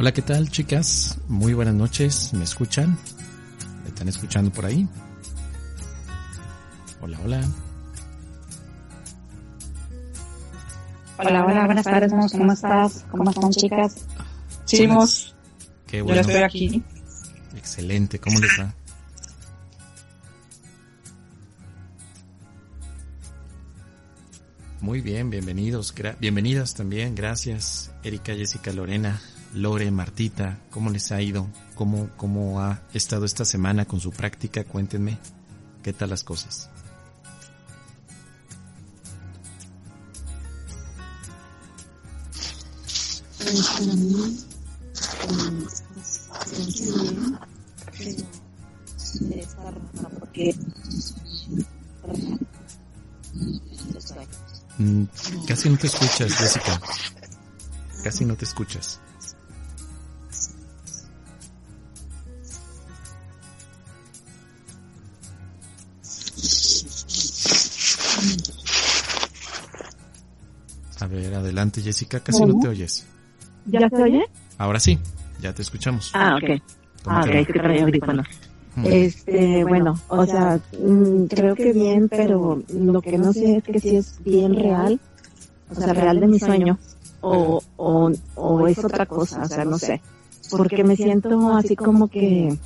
Hola, ¿qué tal chicas? Muy buenas noches, ¿me escuchan? ¿Me están escuchando por ahí? Hola, hola. Hola, hola, buenas tardes, ¿cómo estás? ¿Cómo están chicas? Chimos. Qué Yo bueno. estoy aquí. Excelente, ¿cómo les va? Muy bien, bienvenidos, bienvenidas también, gracias Erika, Jessica, Lorena, Lore, Martita, ¿cómo les ha ido? ¿Cómo, cómo ha estado esta semana con su práctica? Cuéntenme, ¿qué tal las cosas? Mm, casi no te escuchas, Jessica. Casi no te escuchas. A ver, adelante Jessica, casi no te oyes. ¿Ya se oye? Ahora sí, ya te escuchamos. Ah, ok. ¿Cómo Ah, te ok, va? es que traía audífonos. Este, bueno, o sea, mm, creo que bien, pero lo que no sé es que si es bien real, o sea, real de mi sueño, o, o, o es otra cosa, o sea, no sé. Porque me siento así como que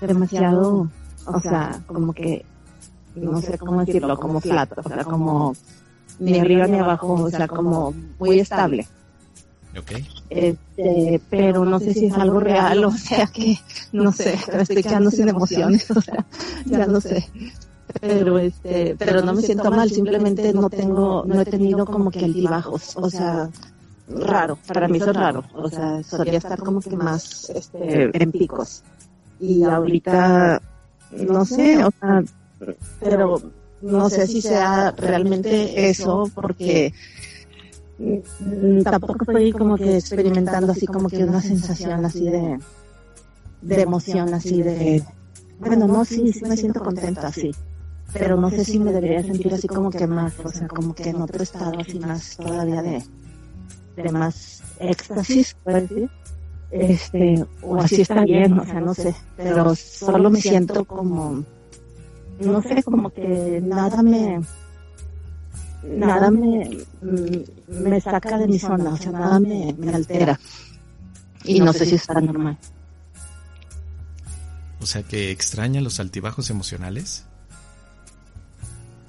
demasiado, o sea, como que, no sé cómo decirlo, como flat, o sea, como ni arriba ni abajo, o sea, como muy estable. Ok, Este, pero no sé si es algo real, o sea que, no sé, estoy quedando sin emociones, o sea, ya no sé. Pero este, pero no me siento mal, simplemente no tengo, no he tenido como que altibajos, o sea, raro, para mí eso es raro, o sea, solía estar como que más, este, en picos. Y ahorita, no sé, o sea, pero no sé si sea realmente eso, porque mm, tampoco estoy como que experimentando así como que una sensación así de, de emoción, así de, bueno, no, sí, sí me siento contenta, así, pero no sé si me debería sentir así como que más, o sea, como que en otro estado así más todavía de, de más éxtasis, puedes decir. Este, o así está bien, o sea, no sé, pero solo me siento como, no sé, como que nada me, nada me, mm, me saca de mi zona, o sea, nada me, me altera. Y no sé si está normal. o sea que extraña los altibajos emocionales.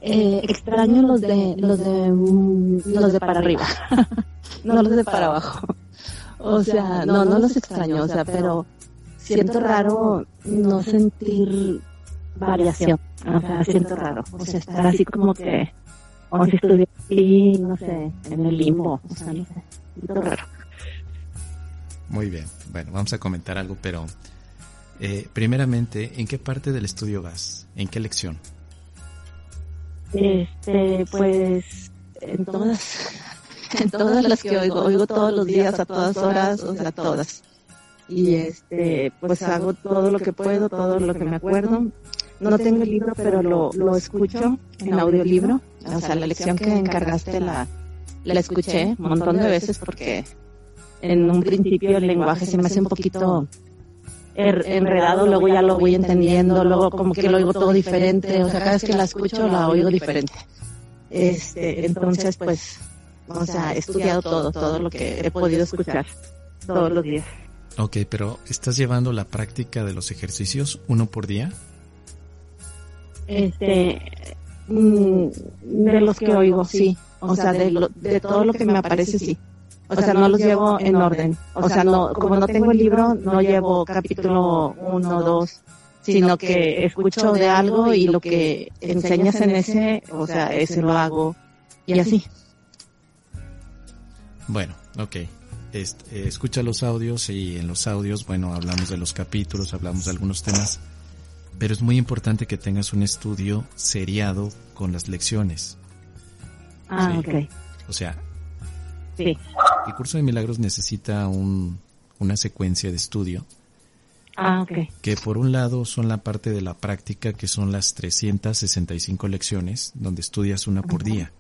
Eh, extraño los de, los de, mm, los de para arriba, no los de para abajo. O sea, no, no los extraño, o sea, pero siento raro no sentir variación. O sea, siento raro. O sea, estar así como que, como si estuviera aquí, no sé, en el limbo. O sea, no sé. Siento raro. Muy bien, bueno, vamos a comentar algo, pero eh, primeramente, ¿en qué parte del estudio vas? ¿En qué lección? Este, pues, en todas, en todas las que oigo, oigo todos los días, a todas horas, o sea, todas. Y este, pues hago todo lo que puedo, todo lo que me acuerdo. No tengo el libro, pero lo, lo escucho en audiolibro. O sea, la lección que encargaste la, la escuché un montón de veces porque en un principio el lenguaje se me hace un poquito er- enredado, luego ya lo voy entendiendo, luego como que lo oigo todo diferente, o sea, cada vez que la escucho la oigo diferente. Este, entonces, pues, o sea, he estudiado todo, todo lo que he podido escuchar todos los días. Ok, pero ¿estás llevando la práctica de los ejercicios uno por día? Este, mm, de los que oigo, sí. O sea, de, lo- de todo lo que me aparece, sí. O sea, no los llevo en orden. O sea, no, como no tengo el libro, no llevo capítulo uno, dos, sino que escucho de algo y lo que enseñas en ese, o sea, ese lo hago y así. Bueno, ok. eh, escucha los audios y en los audios, bueno, hablamos de los capítulos, hablamos de algunos temas, pero es muy importante que tengas un estudio seriado con las lecciones. Ah, ok. O sea, Sí. el curso de milagros necesita un, una secuencia de estudio Ah, ok. que por un lado son la parte de la práctica que son las 365 lecciones donde estudias una por día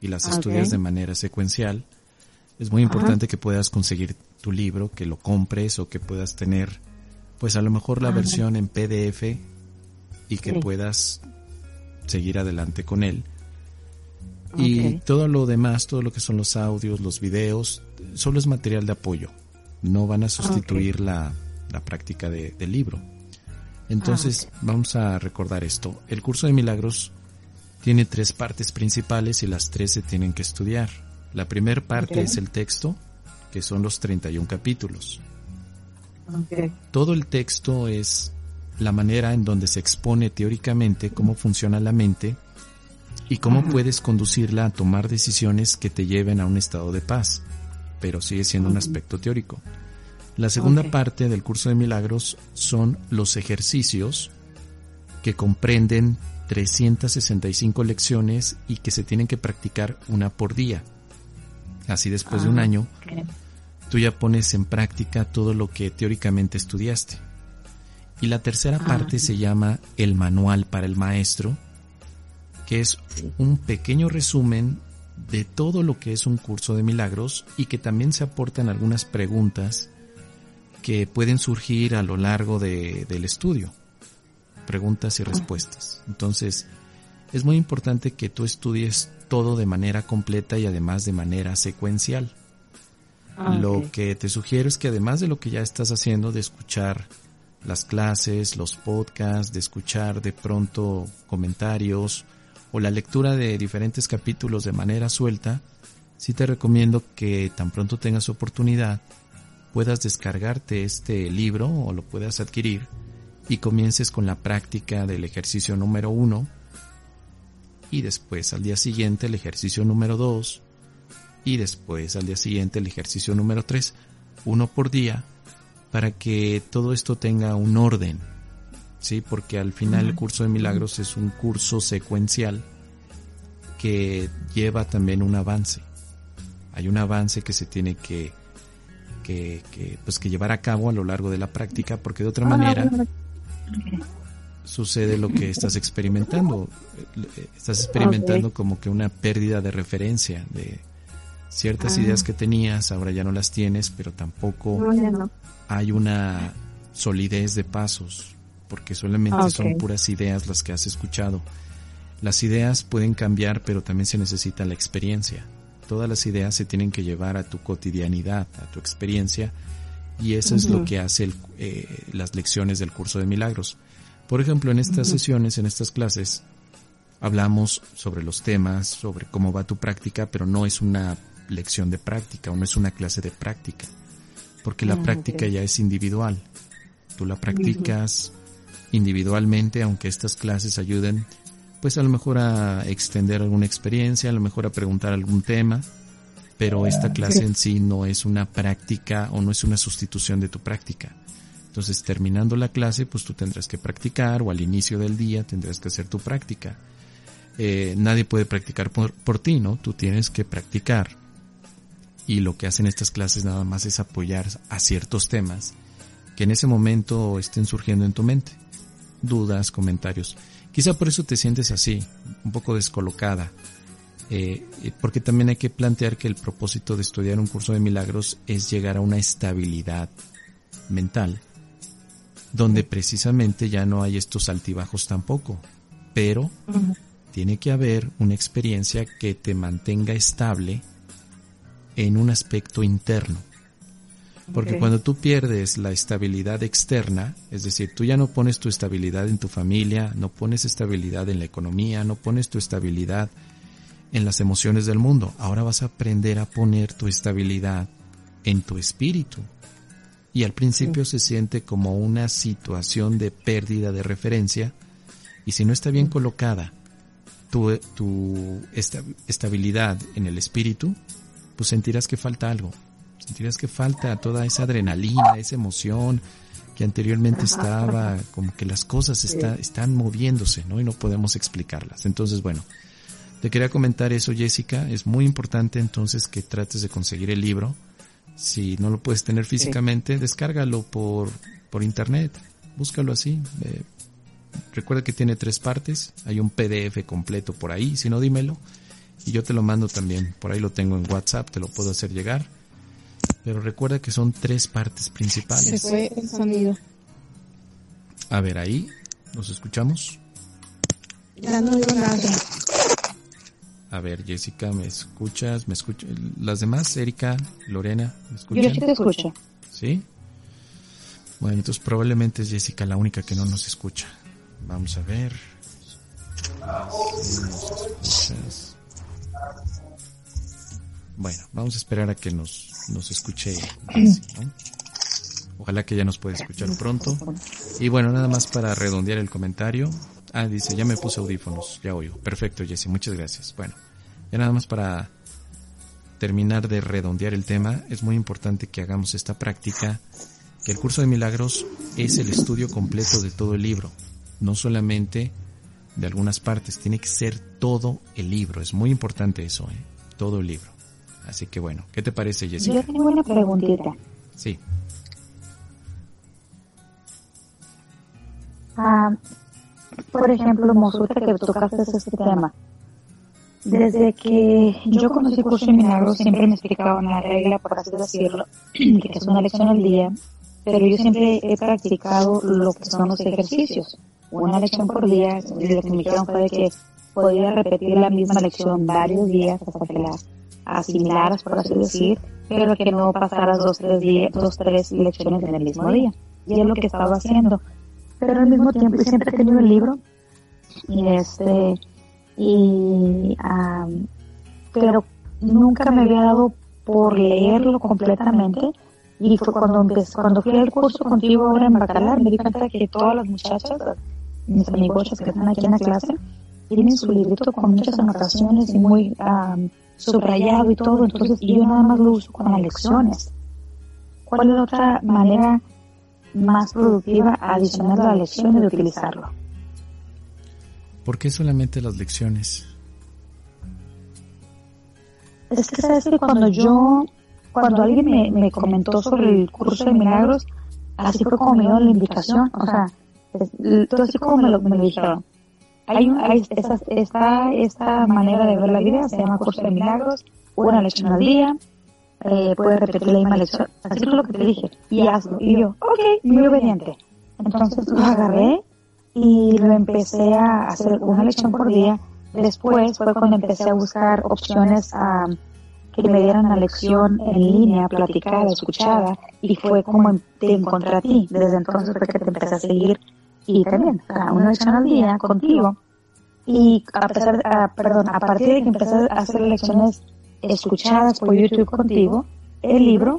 y las Ok. estudias de manera secuencial. Es muy importante que puedas conseguir tu libro, que lo compres o que puedas tener pues a lo mejor la Ajá. versión en PDF y que Sí. puedas seguir adelante con él. Y todo lo demás, todo lo que son los audios, los videos, solo es material de apoyo. No van a sustituir la, la práctica de- del libro. Entonces, vamos a recordar esto. El curso de milagros tiene tres partes principales y las tres se tienen que estudiar. La primera parte es el texto, que son los 31 capítulos. Todo el texto es la manera en donde se expone teóricamente cómo funciona la mente y cómo Ajá. puedes conducirla a tomar decisiones que te lleven a un estado de paz, pero sigue siendo un aspecto teórico. La segunda parte del curso de milagros son los ejercicios que comprenden 365 lecciones y que se tienen que practicar una por día. Así después de un Ah, año. Tú ya pones en práctica todo lo que teóricamente estudiaste. Y la tercera Ah. parte se llama el manual para el maestro, que es un pequeño resumen de todo lo que es un curso de milagros y que también se aportan algunas preguntas que pueden surgir a lo largo de- del estudio. Preguntas y respuestas. Entonces, es muy importante que tú estudies todo de manera completa y además de manera secuencial. Ah, Lo que te sugiero es que además de lo que ya estás haciendo, de escuchar las clases, los podcasts, de escuchar de pronto comentarios o la lectura de diferentes capítulos de manera suelta, sí te recomiendo que tan pronto tengas oportunidad puedas descargarte este libro o lo puedas adquirir y comiences con la práctica del ejercicio número uno y después al día siguiente el ejercicio número dos y después al día siguiente el ejercicio número 3, uno por día, para que todo esto tenga un orden, ¿sí? Porque al final el curso de milagros es un curso secuencial que lleva también un avance. Hay un avance que se tiene que, que, que, pues que llevar a cabo a lo largo de la práctica, porque de otra manera sucede lo que estás experimentando. Eh, Estás experimentando como que una pérdida de referencia de ciertas Ah. ideas que tenías, ahora ya no las tienes, pero tampoco No, ya no. hay una solidez de pasos, porque solamente Ah, son puras ideas las que has escuchado. Las ideas pueden cambiar, pero también se necesita la experiencia. Todas las ideas se tienen que llevar a tu cotidianidad, a tu experiencia, y eso es lo que hace el- eh, las lecciones del curso de milagros. Por ejemplo, en estas sesiones, en estas clases, hablamos sobre los temas, sobre cómo va tu práctica, pero no es una lección de práctica o no es una clase de práctica, porque la Ah, práctica ya es individual. Tú la practicas individualmente, aunque estas clases ayuden, pues a lo mejor a extender alguna experiencia, a lo mejor a preguntar algún tema, pero esta clase Sí. en sí no es una práctica o no es una sustitución de tu práctica. Entonces, terminando la clase, pues tú tendrás que practicar o al inicio del día tendrás que hacer tu práctica. Eh, nadie puede practicar por, por ti, ¿no? Tú tienes que practicar. Y lo que hacen estas clases nada más es apoyar a ciertos temas que en ese momento estén surgiendo en tu mente. Dudas, comentarios. Quizá por eso te sientes así, un poco descolocada. Eh, eh, porque también hay que plantear que el propósito de estudiar un curso de milagros es llegar a una estabilidad mental, donde precisamente ya no hay estos altibajos tampoco, pero tiene que haber una experiencia que te mantenga estable en un aspecto interno. Porque cuando tú pierdes la estabilidad externa, es decir, tú ya no pones tu estabilidad en tu familia, no pones estabilidad en la economía, no pones tu estabilidad en las emociones del mundo, ahora vas a aprender a poner tu estabilidad en tu espíritu. Y al principio se siente como una situación de pérdida de referencia y si no está bien colocada tu, tu esta- estabilidad en el espíritu, pues sentirás que falta algo. Sentirás que falta toda esa adrenalina, esa emoción que anteriormente estaba, como que las cosas está, están moviéndose, ¿no? Y no podemos explicarlas. Entonces, bueno, te quería comentar eso, Jessica. Es muy importante entonces que trates de conseguir el libro. Si no lo puedes tener físicamente, descárgalo por, por internet. Búscalo así. Eh, recuerda que tiene tres partes. Hay un PDF completo por ahí. Si no, dímelo. Y yo te lo mando también. Por ahí lo tengo en WhatsApp. Te lo puedo hacer llegar. Pero recuerda que son tres partes principales. Se fue el sonido. A ver, ahí. ¿Nos escuchamos? Ya no digo nada. A ver, Jessica, ¿me escuchas? ¿Me escuchas? ¿Las demás? Erika, Lorena, ¿me escuchan? Yo sí te escucho. ¿Sí? Bueno, entonces probablemente es Jessica la única que no nos escucha. Vamos a ver. Nos escuchas. Bueno, vamos a esperar a que nos, nos escuche. Jessy, ¿no? Ojalá que ya nos pueda escuchar pronto. Y bueno, nada más para redondear el comentario. Ah, dice, ya me puse audífonos, ya oigo. Perfecto, Jessy, muchas gracias. Bueno, ya nada más para terminar de redondear el tema, es muy importante que hagamos esta práctica, que el curso de milagros es el estudio completo de todo el libro, no solamente de algunas partes, tiene que ser todo el libro, es muy importante eso, ¿eh? todo el libro. Así que bueno, ¿qué te parece, Jessica? Yo tengo una preguntita. Sí. Ah, por ejemplo, Mosuta, que tocaste este tema. Desde que yo conocí Curso de Milagros, siempre me explicaban la regla, por así decirlo, que es una lección al día, pero yo siempre he practicado lo que son los ejercicios. Una lección por día, lo que me dijeron fue de que podía repetir la misma lección varios días hasta que la asimilaras, por así decir, pero que no pasaras dos, tres, dos, tres lecciones en el mismo día. Y es lo que estaba haciendo. Pero al mismo tiempo siempre he tenido el libro y este y um, pero nunca me había dado por leerlo completamente y fue cuando empecé, cuando fui al curso contigo ahora en Bacalar me di cuenta que todas las muchachas mis amigos que están aquí en la clase tienen su librito con muchas anotaciones y muy um, subrayado y todo entonces yo nada más lo uso con las lecciones ¿cuál es la otra manera más productiva adicional a la lección de utilizarlo? ¿Por qué solamente las lecciones? Es que sabes que cuando yo, cuando alguien me, me comentó sobre el curso de milagros, así fue como me dio la invitación, o sea, todo así como me lo, me lo dijeron. Hay, hay esta, esta, esta manera de ver la vida, se llama curso de milagros, una lección al día, eh, puedes repetir la misma lección, así es lo que te dije, y hazlo. Y yo, ok, muy obediente. Entonces lo agarré y lo empecé a hacer una lección por día. Después fue cuando empecé a buscar opciones a que me dieran la lección en línea, platicada, escuchada, y fue como te encontré a ti. Desde entonces fue que te empecé a seguir y también, una lección al día contigo. Y a pesar, perdón, a partir de que empecé a hacer lecciones escuchadas por YouTube contigo, el libro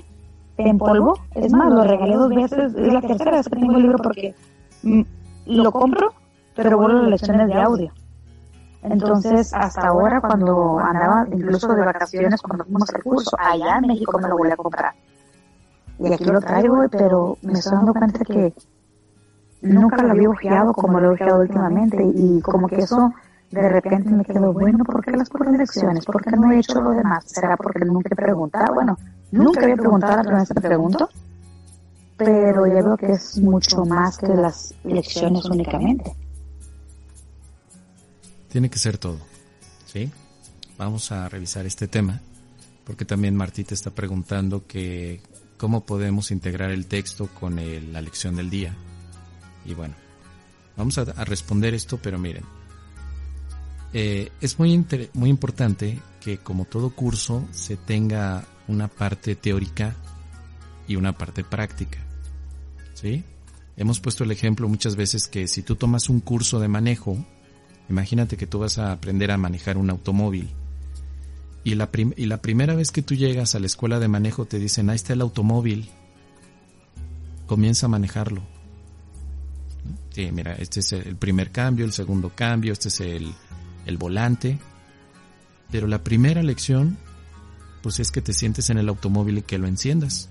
en polvo, es más, lo regalé dos veces, es la tercera vez que tengo el libro porque mm, lo compro, pero vuelvo las lecciones de audio. Entonces, hasta ahora, cuando andaba incluso de vacaciones, cuando fuimos al curso, allá en México me lo voy a comprar. Y aquí lo traigo, pero me estoy dando cuenta que nunca lo había ojeado como lo he ojeado últimamente y como que eso de repente me quedo, bueno, ¿por qué las puras lecciones? ¿Por qué no he hecho lo demás? ¿Será porque nunca he preguntado? Bueno, nunca había preguntado, la primera vez que pregunto, pero yo veo que es mucho más que las lecciones únicamente. Tiene que ser todo, ¿sí? Vamos a revisar este tema, porque también Martita está preguntando que cómo podemos integrar el texto con el, la lección del día. Y bueno, vamos a, responder esto, pero miren, eh, es muy, muy importante que como todo curso se tenga una parte teórica y una parte práctica. ¿Sí? Hemos puesto el ejemplo muchas veces que si tú tomas un curso de manejo, imagínate que tú vas a aprender a manejar un automóvil y la, y la primera vez que tú llegas a la escuela de manejo te dicen, ahí está el automóvil, comienza a manejarlo. Sí, mira, este es el primer cambio, el segundo cambio, este es el, el volante. Pero la primera lección pues es que te sientes en el automóvil y que lo enciendas.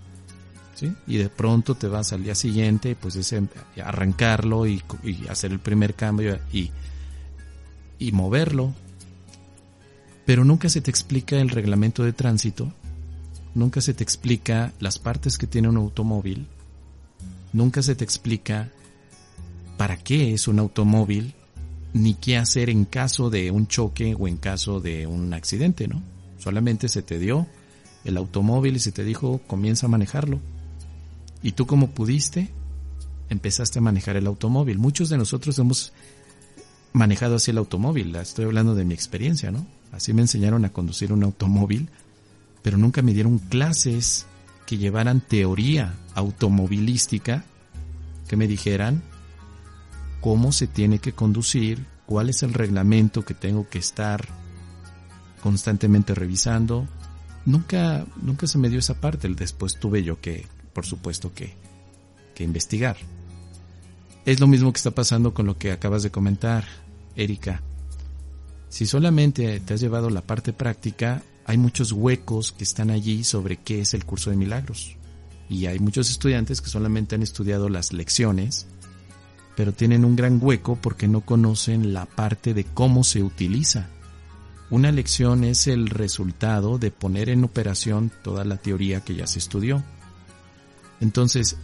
¿Sí? Y de pronto te vas al día siguiente, pues es arrancarlo y, y hacer el primer cambio y, y moverlo. Pero nunca se te explica el reglamento de tránsito, nunca se te explica las partes que tiene un automóvil, nunca se te explica para qué es un automóvil, ni qué hacer en caso de un choque o en caso de un accidente, ¿no? Solamente se te dio el automóvil y se te dijo comienza a manejarlo. Y tú como pudiste, empezaste a manejar el automóvil. Muchos de nosotros hemos manejado así el automóvil. Estoy hablando de mi experiencia, ¿no? Así me enseñaron a conducir un automóvil, pero nunca me dieron clases que llevaran teoría automovilística, que me dijeran cómo se tiene que conducir, cuál es el reglamento que tengo que estar constantemente revisando. Nunca, nunca se me dio esa parte. Después tuve yo que, por supuesto, que, que investigar. Es lo mismo que está pasando con lo que acabas de comentar, Erika. Si solamente te has llevado la parte práctica, hay muchos huecos que están allí sobre qué es el curso de milagros. Y hay muchos estudiantes que solamente han estudiado las lecciones, pero tienen un gran hueco porque no conocen la parte de cómo se utiliza una lección es el resultado de poner en operación toda la teoría que ya se estudió. Entonces,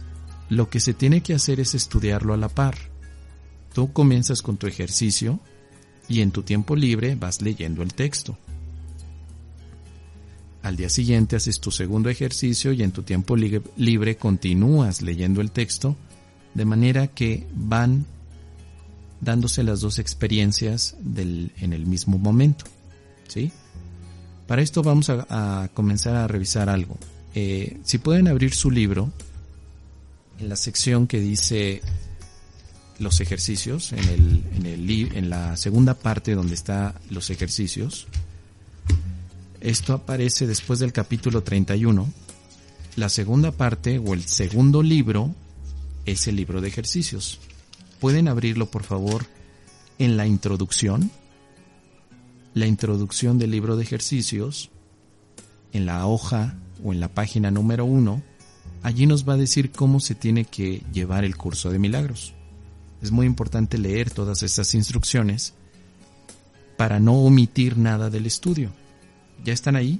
lo que se tiene que hacer es estudiarlo a la par. Tú comienzas con tu ejercicio y en tu tiempo libre vas leyendo el texto. Al día siguiente haces tu segundo ejercicio y en tu tiempo libre continúas leyendo el texto, de manera que van dándose las dos experiencias en el mismo momento. ¿sí? Para esto vamos a, comenzar a revisar algo. Eh, si pueden abrir su libro, en la sección que dice los ejercicios, en, el, en, el, en la segunda parte donde está los ejercicios, esto aparece después del capítulo 31. La segunda parte o el segundo libro es el libro de ejercicios. Pueden abrirlo por favor en la introducción la introducción del libro de ejercicios, en la hoja o en la página número uno, allí nos va a decir cómo se tiene que llevar el curso de milagros. Es muy importante leer todas estas instrucciones para no omitir nada del estudio. ¿Ya están ahí?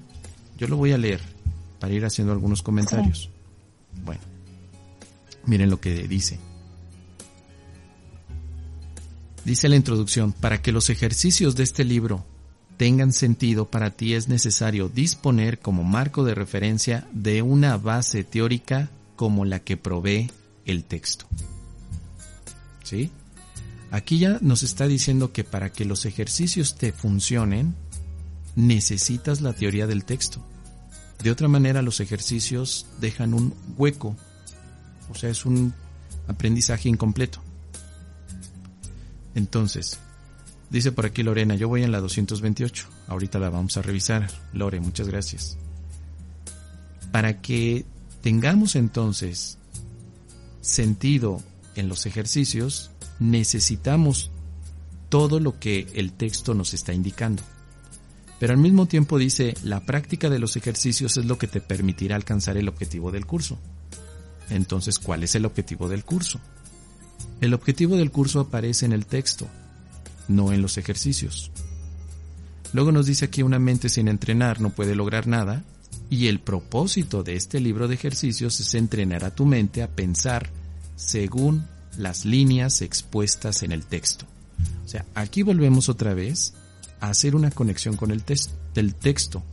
Yo lo voy a leer para ir haciendo algunos comentarios. Bueno, miren lo que dice. Dice la introducción, para que los ejercicios de este libro tengan sentido para ti es necesario disponer como marco de referencia de una base teórica como la que provee el texto. ¿Sí? Aquí ya nos está diciendo que para que los ejercicios te funcionen, necesitas la teoría del texto. De otra manera, los ejercicios dejan un hueco, o sea, es un aprendizaje incompleto. Entonces, Dice por aquí Lorena, yo voy en la 228. Ahorita la vamos a revisar. Lore, muchas gracias. Para que tengamos entonces sentido en los ejercicios, necesitamos todo lo que el texto nos está indicando. Pero al mismo tiempo dice, la práctica de los ejercicios es lo que te permitirá alcanzar el objetivo del curso. Entonces, ¿cuál es el objetivo del curso? El objetivo del curso aparece en el texto, no en los ejercicios. Luego nos dice aquí una mente sin entrenar no puede lograr nada, y el propósito de este libro de ejercicios es entrenar a tu mente a pensar según las líneas expuestas en el texto. O sea, aquí volvemos otra vez a hacer una conexión con el del texto.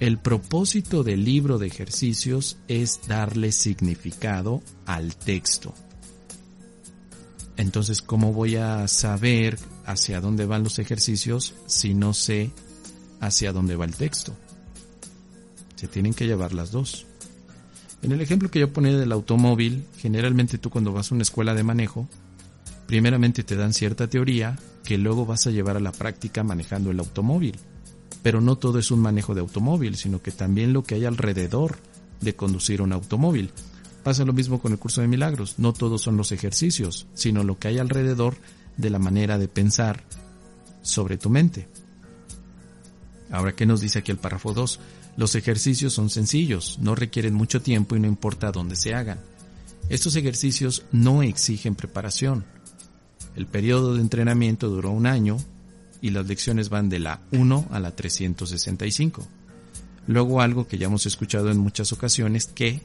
El propósito del libro de ejercicios es darle significado al texto. Entonces, ¿cómo voy a saber hacia dónde van los ejercicios si no sé hacia dónde va el texto? Se tienen que llevar las dos. En el ejemplo que yo ponía del automóvil, generalmente tú cuando vas a una escuela de manejo, primeramente te dan cierta teoría que luego vas a llevar a la práctica manejando el automóvil. Pero no todo es un manejo de automóvil, sino que también lo que hay alrededor de conducir un automóvil. Pasa lo mismo con el curso de milagros. No todos son los ejercicios, sino lo que hay alrededor de la manera de pensar sobre tu mente. Ahora, ¿qué nos dice aquí el párrafo 2? Los ejercicios son sencillos, no requieren mucho tiempo y no importa dónde se hagan. Estos ejercicios no exigen preparación. El periodo de entrenamiento duró un año y las lecciones van de la 1 a la 365. Luego algo que ya hemos escuchado en muchas ocasiones, que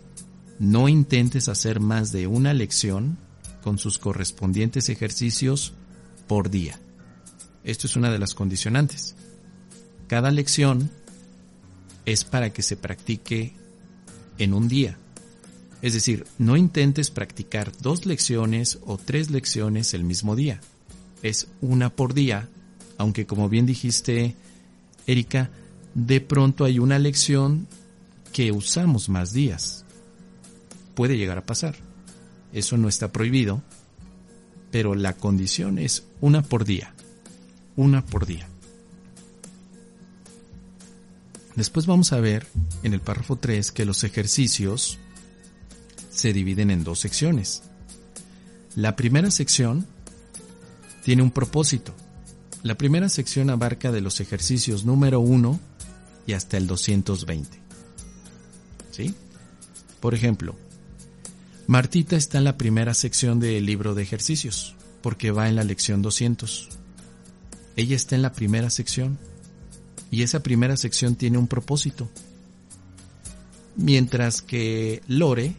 no intentes hacer más de una lección con sus correspondientes ejercicios por día. Esto es una de las condicionantes. Cada lección es para que se practique en un día. Es decir, no intentes practicar dos lecciones o tres lecciones el mismo día. Es una por día, aunque como bien dijiste, Erika, de pronto hay una lección que usamos más días. Puede llegar a pasar. Eso no está prohibido, pero la condición es una por día. Una por día. Después vamos a ver en el párrafo 3 que los ejercicios se dividen en dos secciones. La primera sección tiene un propósito. La primera sección abarca de los ejercicios número 1 y hasta el 220. ¿Sí? Por ejemplo, Martita está en la primera sección del libro de ejercicios, porque va en la lección 200. Ella está en la primera sección, y esa primera sección tiene un propósito. Mientras que Lore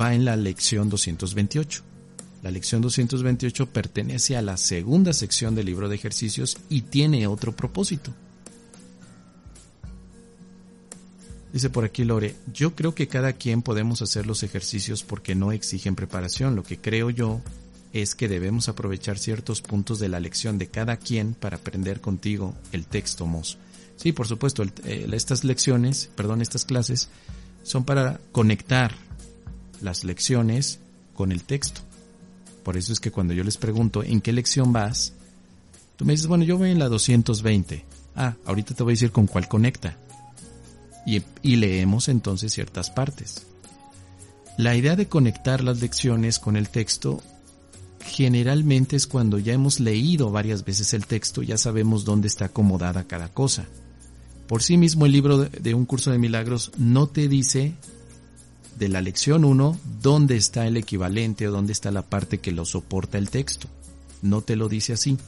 va en la lección 228. La lección 228 pertenece a la segunda sección del libro de ejercicios y tiene otro propósito. Dice por aquí Lore, yo creo que cada quien podemos hacer los ejercicios porque no exigen preparación. Lo que creo yo es que debemos aprovechar ciertos puntos de la lección de cada quien para aprender contigo el texto MOS. Sí, por supuesto, eh, estas lecciones, perdón, estas clases son para conectar las lecciones con el texto. Por eso es que cuando yo les pregunto en qué lección vas, tú me dices, bueno, yo voy en la 220. Ah, ahorita te voy a decir con cuál conecta y, leemos entonces ciertas partes. La idea de conectar las lecciones con el texto generalmente es cuando ya hemos leído varias veces el texto, ya sabemos dónde está acomodada cada cosa. Por sí mismo el libro de un curso de milagros no te dice de la lección 1 dónde está el equivalente o dónde está la parte que lo soporta el texto. No te lo dice así.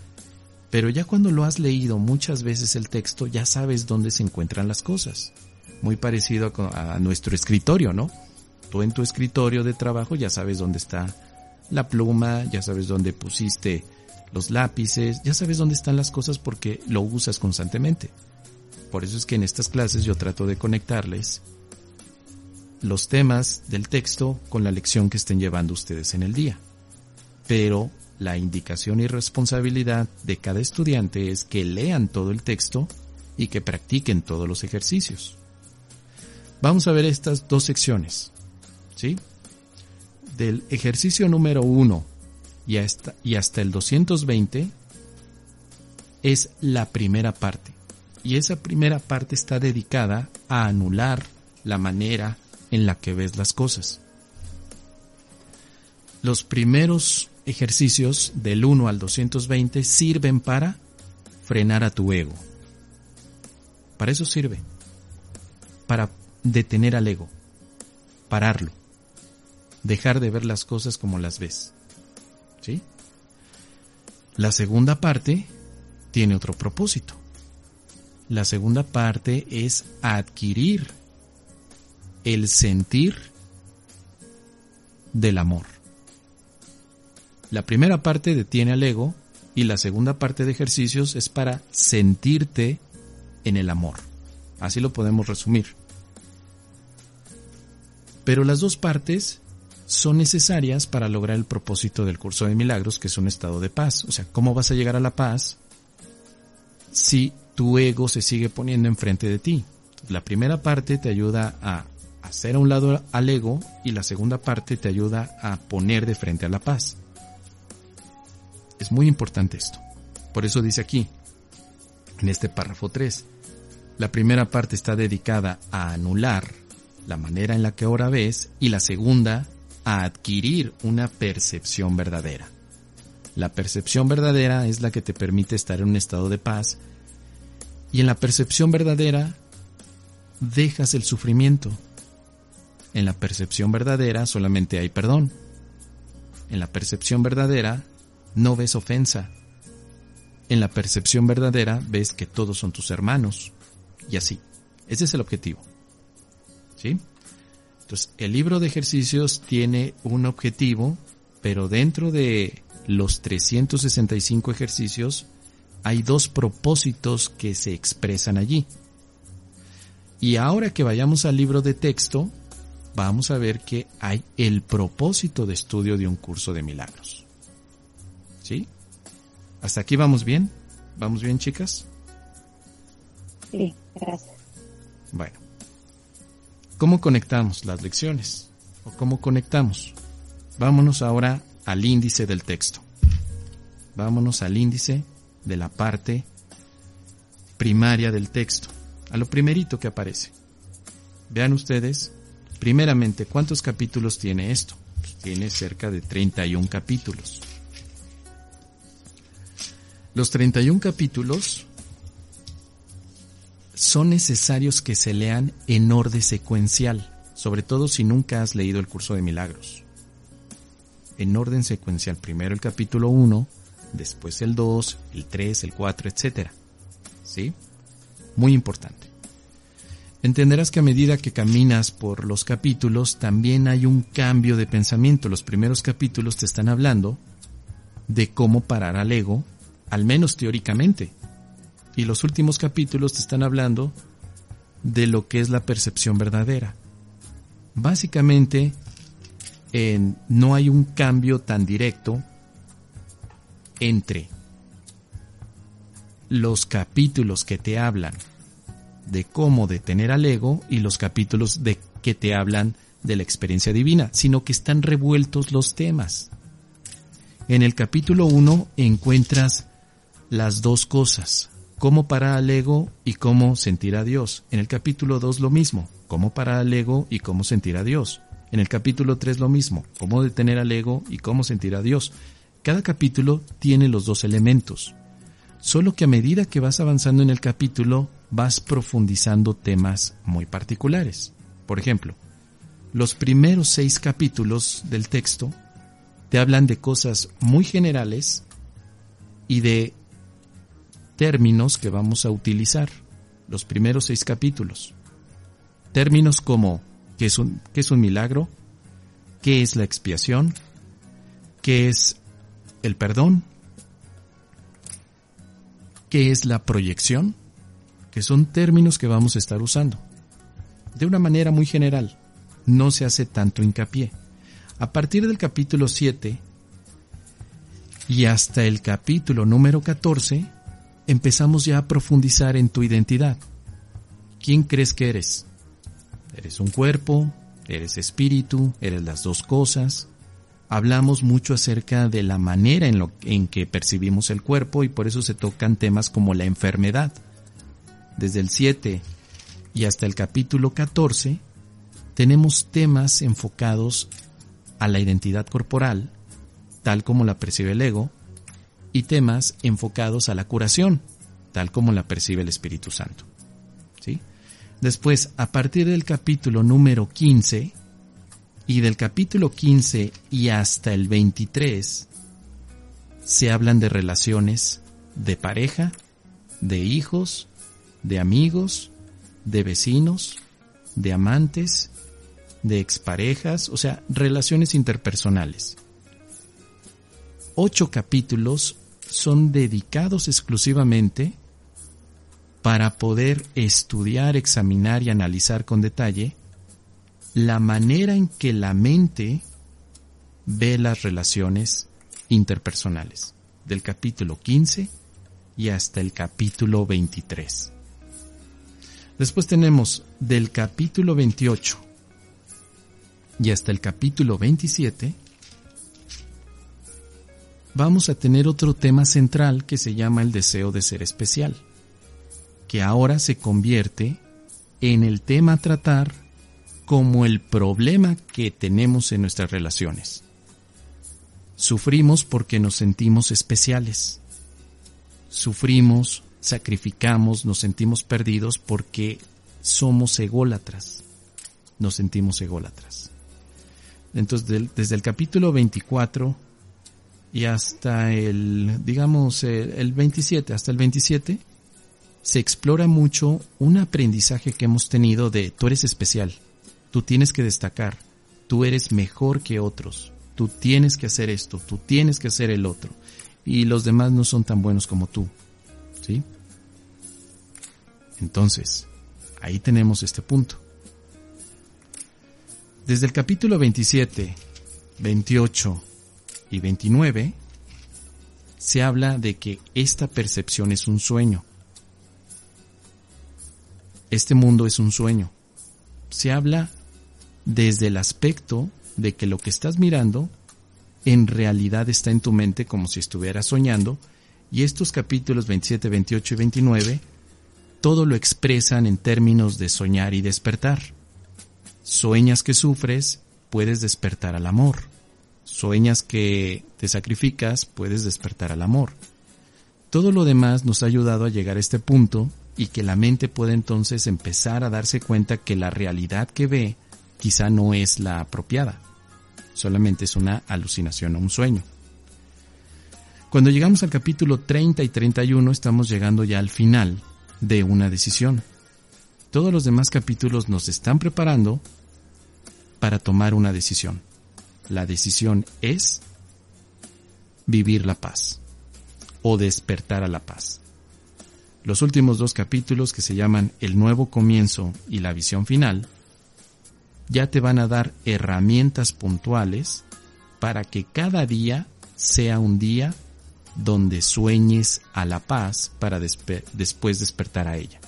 Pero ya cuando lo has leído muchas veces el texto, ya sabes dónde se encuentran las cosas muy parecido a, nuestro escritorio, ¿no? Tú en tu escritorio de trabajo ya sabes dónde está la pluma, ya sabes dónde pusiste los lápices, ya sabes dónde están las cosas porque lo usas constantemente. Por eso es que en estas clases yo trato de conectarles los temas del texto con la lección que estén llevando ustedes en el día. Pero la indicación y responsabilidad de cada estudiante es que lean todo el texto y que practiquen todos los ejercicios. Vamos a ver estas dos secciones, ¿sí? Del ejercicio número 1 y hasta, y hasta el 220 es la primera parte. Y esa primera parte está dedicada a anular la manera en la que ves las cosas. Los primeros ejercicios del 1 al 220 sirven para frenar a tu ego. Para eso sirve. Para detener al ego, pararlo, dejar de ver las cosas como las ves. ¿Sí? La segunda parte tiene otro propósito. La segunda parte es adquirir el sentir del amor. La primera parte detiene al ego y la segunda parte de ejercicios es para sentirte en el amor. Así lo podemos resumir. Pero las dos partes son necesarias para lograr el propósito del curso de milagros, que es un estado de paz. O sea, ¿cómo vas a llegar a la paz si tu ego se sigue poniendo enfrente de ti? La primera parte te ayuda a hacer a un lado al ego y la segunda parte te ayuda a poner de frente a la paz. Es muy importante esto. Por eso dice aquí, en este párrafo 3, la primera parte está dedicada a anular la manera en la que ahora ves, y la segunda, a adquirir una percepción verdadera. La percepción verdadera es la que te permite estar en un estado de paz y en la percepción verdadera dejas el sufrimiento. En la percepción verdadera solamente hay perdón. En la percepción verdadera no ves ofensa. En la percepción verdadera ves que todos son tus hermanos. Y así. Ese es el objetivo. ¿Sí? Entonces, el libro de ejercicios tiene un objetivo, pero dentro de los 365 ejercicios hay dos propósitos que se expresan allí. Y ahora que vayamos al libro de texto, vamos a ver que hay el propósito de estudio de un curso de milagros. ¿Sí? ¿Hasta aquí vamos bien? ¿Vamos bien, chicas? Sí, gracias. Bueno. ¿Cómo conectamos las lecciones? ¿O cómo conectamos? Vámonos ahora al índice del texto. Vámonos al índice de la parte primaria del texto, a lo primerito que aparece. Vean ustedes, primeramente, ¿cuántos capítulos tiene esto? Pues tiene cerca de 31 capítulos. Los 31 capítulos son necesarios que se lean en orden secuencial, sobre todo si nunca has leído el curso de milagros. En orden secuencial, primero el capítulo 1, después el 2, el 3, el 4, etc. ¿Sí? Muy importante. Entenderás que a medida que caminas por los capítulos también hay un cambio de pensamiento. Los primeros capítulos te están hablando de cómo parar al ego, al menos teóricamente. Y los últimos capítulos te están hablando de lo que es la percepción verdadera. Básicamente, no hay un cambio tan directo entre los capítulos que te hablan de cómo detener al ego y los capítulos de que te hablan de la experiencia divina, sino que están revueltos los temas. En el capítulo 1 encuentras las dos cosas, cómo parar al ego y cómo sentir a Dios. En el capítulo 2 lo mismo, cómo parar al ego y cómo sentir a Dios. En el capítulo 3 lo mismo, cómo detener al ego y cómo sentir a Dios. Cada capítulo tiene los dos elementos, solo que a medida que vas avanzando en el capítulo vas profundizando temas muy particulares. Por ejemplo, los primeros seis capítulos del texto te hablan de cosas muy generales y de términos que vamos a utilizar. Los primeros seis capítulos. Términos como ¿qué es un, qué es un milagro? ¿Qué es la expiación? ¿Qué es el perdón? ¿Qué es la proyección? Que son términos que vamos a estar usando. De una manera muy general, no se hace tanto hincapié. A partir del capítulo 7 y hasta el capítulo número 14, empezamos ya a profundizar en tu identidad. ¿Quién crees que eres? ¿Eres un cuerpo? ¿Eres espíritu? ¿Eres las dos cosas? hablamos mucho acerca de la manera en, lo, en que percibimos el cuerpo y por eso se tocan temas como la enfermedad. Desde el 7 y hasta el capítulo 14 tenemos temas enfocados a la identidad corporal, tal como la percibe el ego, y temas enfocados a la curación, tal como la percibe el Espíritu Santo. ¿Sí? Después, a partir del capítulo número 15, y del capítulo 15 y hasta el 23 se hablan de relaciones de pareja, de hijos, de amigos, de vecinos, de amantes, de exparejas, o sea, relaciones interpersonales. Ocho capítulos son dedicados exclusivamente para poder estudiar, examinar y analizar con detalle la manera en que la mente ve las relaciones interpersonales, del capítulo 15 y hasta el capítulo 23. Después tenemos del capítulo 28 y hasta el capítulo 27, vamos a tener otro tema central que se llama el deseo de ser especial, que ahora se convierte en el tema a tratar como el problema que tenemos en nuestras relaciones. Sufrimos porque nos sentimos especiales. Sufrimos, sacrificamos, nos sentimos perdidos porque somos ególatras, nos sentimos ególatras. Entonces, desde el capítulo 24 y hasta el, digamos, el 27, hasta el 27, se explora mucho un aprendizaje que hemos tenido de tú eres especial, tú tienes que destacar, tú eres mejor que otros, tú tienes que hacer esto, tú tienes que hacer el otro, y los demás no son tan buenos como tú, ¿sí? Entonces, ahí tenemos este punto. Desde el capítulo 27, 28 y 29, se habla de que esta percepción es un sueño. Este mundo es un sueño. Se habla desde el aspecto de que lo que estás mirando en realidad está en tu mente como si estuvieras soñando y estos capítulos 27, 28 y 29 todo lo expresan en términos de soñar y despertar. Sueñas que sufres, puedes despertar al amor. Sueñas que te sacrificas, puedes despertar al amor. Todo lo demás nos ha ayudado a llegar a este punto y que la mente puede entonces empezar a darse cuenta que la realidad que ve quizá no es la apropiada, solamente es una alucinación o un sueño. Cuando llegamos al capítulo 30 y 31 estamos llegando ya al final de una decisión. Todos los demás capítulos nos están preparando para tomar una decisión. La decisión es vivir la paz o despertar a la paz. Los últimos dos capítulos que se llaman El nuevo comienzo y la visión final ya te van a dar herramientas puntuales para que cada día sea un día donde sueñes a la paz para después despertar a ella.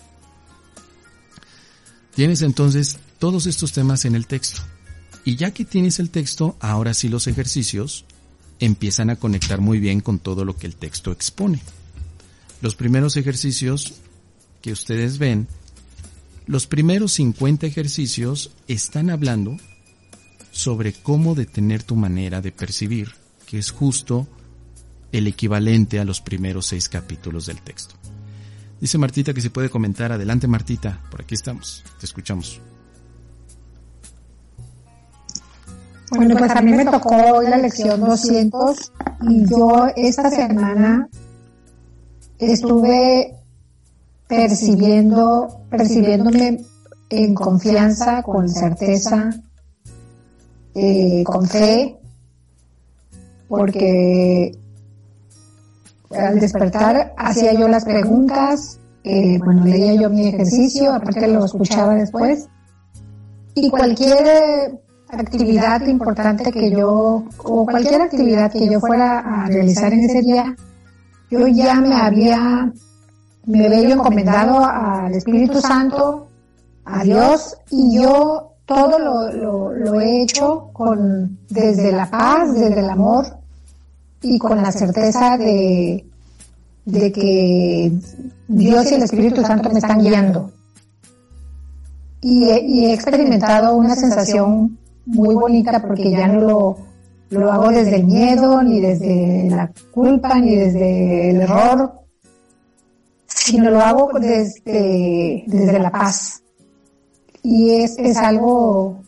Tienes entonces todos estos temas en el texto. Y ya que tienes el texto, ahora sí los ejercicios empiezan a conectar muy bien con todo lo que el texto expone. Los primeros ejercicios que ustedes ven, los primeros 50 ejercicios están hablando sobre cómo detener tu manera de percibir, que es justo el equivalente a los primeros seis capítulos del texto. Dice Martita que se puede comentar. Adelante Martita, por aquí estamos, te escuchamos. Bueno, pues a mí me tocó hoy la lección 200 y yo esta semana estuve percibiendo, percibiéndome en confianza, con certeza, eh, con fe, porque al despertar hacía yo las preguntas, eh, bueno, leía yo mi ejercicio, aparte lo escuchaba después, y cualquier actividad importante que yo, o cualquier actividad que yo fuera a realizar en ese día, yo ya me había, me había encomendado al Espíritu Santo, a Dios, y yo todo lo, lo, lo he hecho con, desde la paz, desde el amor, y con la certeza de, de que Dios y el Espíritu Santo me están guiando. Y he, experimentado una sensación muy bonita porque ya no lo, lo hago desde el miedo, ni desde la culpa, ni desde el error, sino lo hago desde, desde la paz. Y es, es algo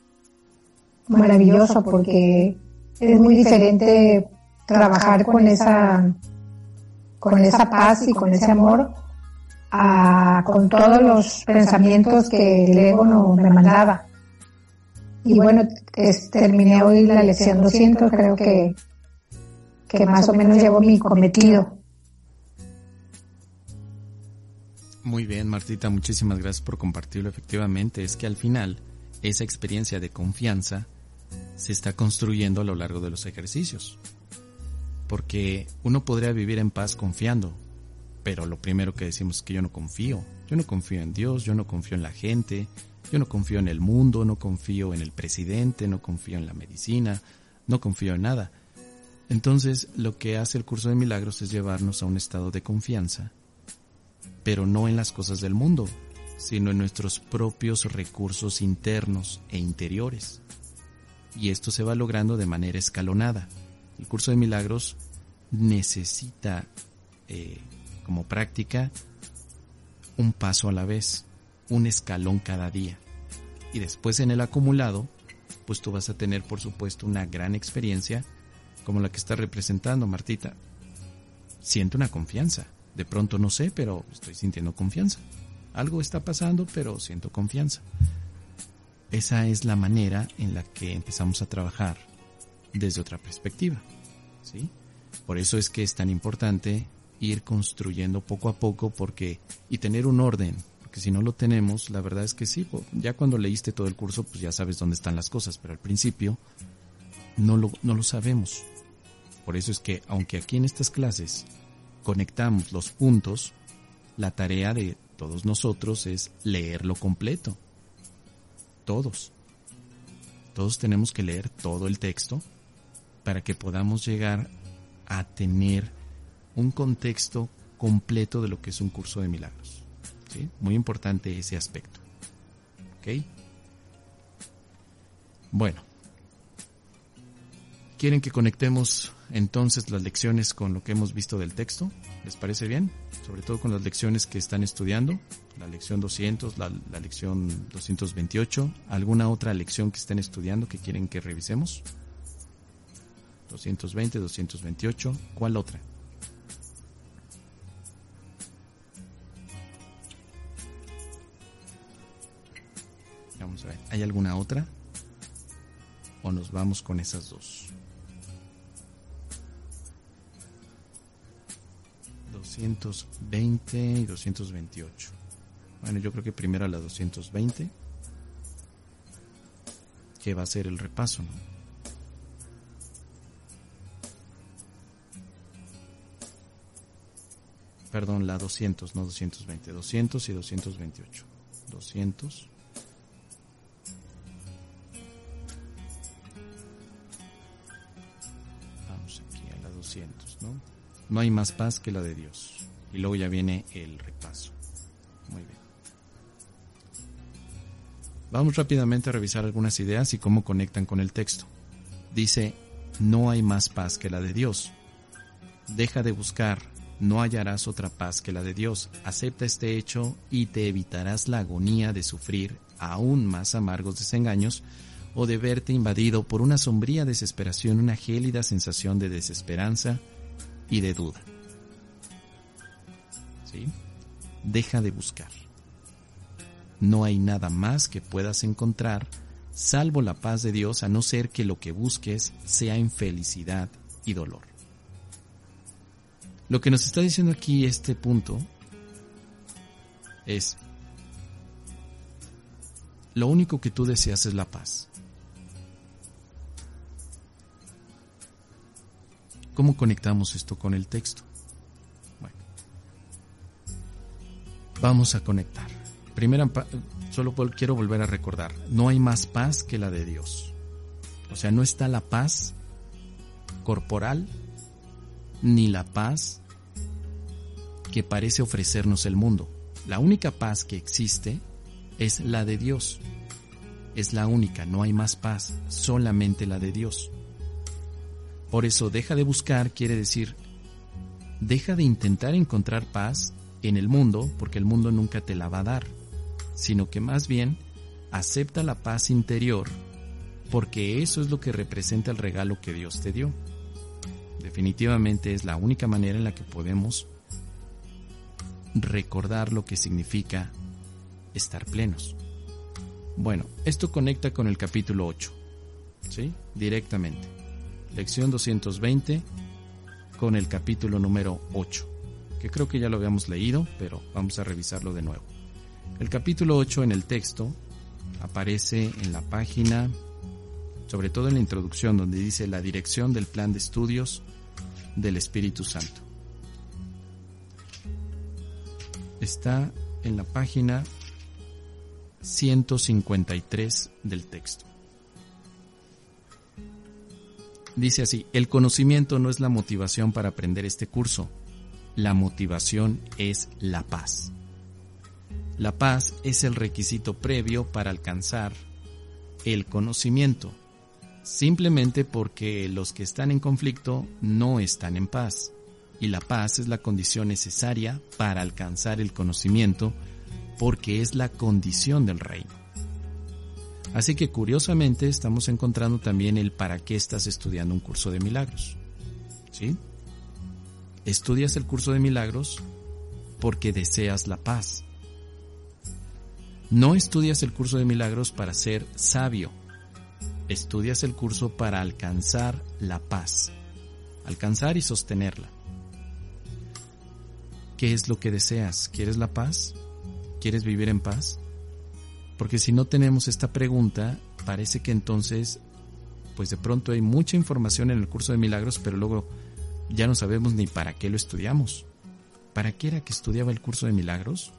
maravilloso porque es muy diferente trabajar con esa, con esa paz y con ese amor con todos los pensamientos que el ego no me mandaba. Y bueno, terminé hoy la lección 200, creo que, que más o menos llevo mi cometido. Muy bien, Martita, muchísimas gracias por compartirlo. Efectivamente, es que al final esa experiencia de confianza se está construyendo a lo largo de los ejercicios porque uno podría vivir en paz confiando, pero lo primero que decimos es que yo no confío. Yo no confío en Dios, yo no confío en la gente, yo no confío en el mundo, no confío en el presidente, no confío en la medicina, no confío en nada. Entonces, lo que hace el curso de milagros es llevarnos a un estado de confianza, pero no en las cosas del mundo, sino en nuestros propios recursos internos e interiores. Y esto se va logrando de manera escalonada. El curso de milagros necesita eh, como práctica un paso a la vez. un escalón cada día. Y después en el acumulado, pues tú vas a tener por supuesto una gran experiencia como la que está representando Martita. Siento una confianza. De pronto no sé, pero estoy sintiendo confianza. Algo está pasando, pero siento confianza. Esa es la manera en la que empezamos a trabajar desde otra perspectiva. ¿sí? Por eso es que es tan importante ir construyendo poco a poco porque y tener un orden, porque si no lo tenemos, la verdad es que sí, ya cuando leíste todo el curso, pues ya sabes dónde están las cosas, pero al principio no lo, no lo sabemos. Por eso es que, aunque aquí en estas clases conectamos los puntos, la tarea de todos nosotros es leerlo completo. Todos. Todos tenemos que leer todo el texto para que podamos llegar a tener un contexto completo de lo que es un curso de milagros. ¿sí? Muy importante ese aspecto. ¿Ok? Bueno. ¿Quieren que conectemos entonces las lecciones con lo que hemos visto del texto? ¿Les parece bien? Sobre todo con las lecciones que están estudiando, la lección 200, la, lección 228, alguna otra lección que estén estudiando que quieren que revisemos. 220, 228, ¿cuál otra? Vamos a ver, ¿hay alguna otra? ¿O nos vamos con esas dos? 220 y 228. Bueno, yo creo que primero la 220, que va a ser el repaso, ¿no? Perdón, la 200, no 220, 200 y 228. 200. Vamos aquí a la 200, ¿no? No hay más paz que la de Dios. Y luego ya viene el repaso. Muy bien. Vamos rápidamente a revisar algunas ideas y cómo conectan con el texto. Dice, no hay más paz que la de Dios. Deja de buscar, no hallarás otra paz que la de Dios. Acepta este hecho y te evitarás la agonía de sufrir aún más amargos desengaños o de verte invadido por una sombría desesperación, una gélida sensación de desesperanza y de duda. ¿Sí? Deja de buscar. No hay nada más que puedas encontrar salvo la paz de Dios a no ser que lo que busques sea infelicidad y dolor. Lo que nos está diciendo aquí este punto es, lo único que tú deseas es la paz. ¿Cómo conectamos esto con el texto? Bueno, vamos a conectar. Primera, solo quiero volver a recordar, no hay más paz que la de Dios. O sea, no está la paz corporal ni la paz que parece ofrecernos el mundo. La única paz que existe es la de Dios. Es la única, no hay más paz, solamente la de Dios. Por eso deja de buscar quiere decir, deja de intentar encontrar paz en el mundo porque el mundo nunca te la va a dar, sino que más bien acepta la paz interior porque eso es lo que representa el regalo que Dios te dio. Definitivamente es la única manera en la que podemos recordar lo que significa estar plenos. Bueno, esto conecta con el capítulo 8, ¿sí? Directamente. Lección 220 con el capítulo número 8, que creo que ya lo habíamos leído, pero vamos a revisarlo de nuevo. El capítulo 8 en el texto aparece en la página, sobre todo en la introducción, donde dice la dirección del plan de estudios del Espíritu Santo. Está en la página 153 del texto. Dice así, el conocimiento no es la motivación para aprender este curso, la motivación es la paz. La paz es el requisito previo para alcanzar el conocimiento, simplemente porque los que están en conflicto no están en paz, y la paz es la condición necesaria para alcanzar el conocimiento porque es la condición del reino. Así que curiosamente estamos encontrando también el para qué estás estudiando un curso de milagros. ¿Sí? Estudias el curso de milagros porque deseas la paz. No estudias el curso de milagros para ser sabio. Estudias el curso para alcanzar la paz. Alcanzar y sostenerla. ¿Qué es lo que deseas? ¿Quieres la paz? ¿Quieres vivir en paz? Porque si no tenemos esta pregunta, parece que entonces, pues de pronto hay mucha información en el curso de milagros, pero luego ya no sabemos ni para qué lo estudiamos. ¿Para qué era que estudiaba el curso de milagros?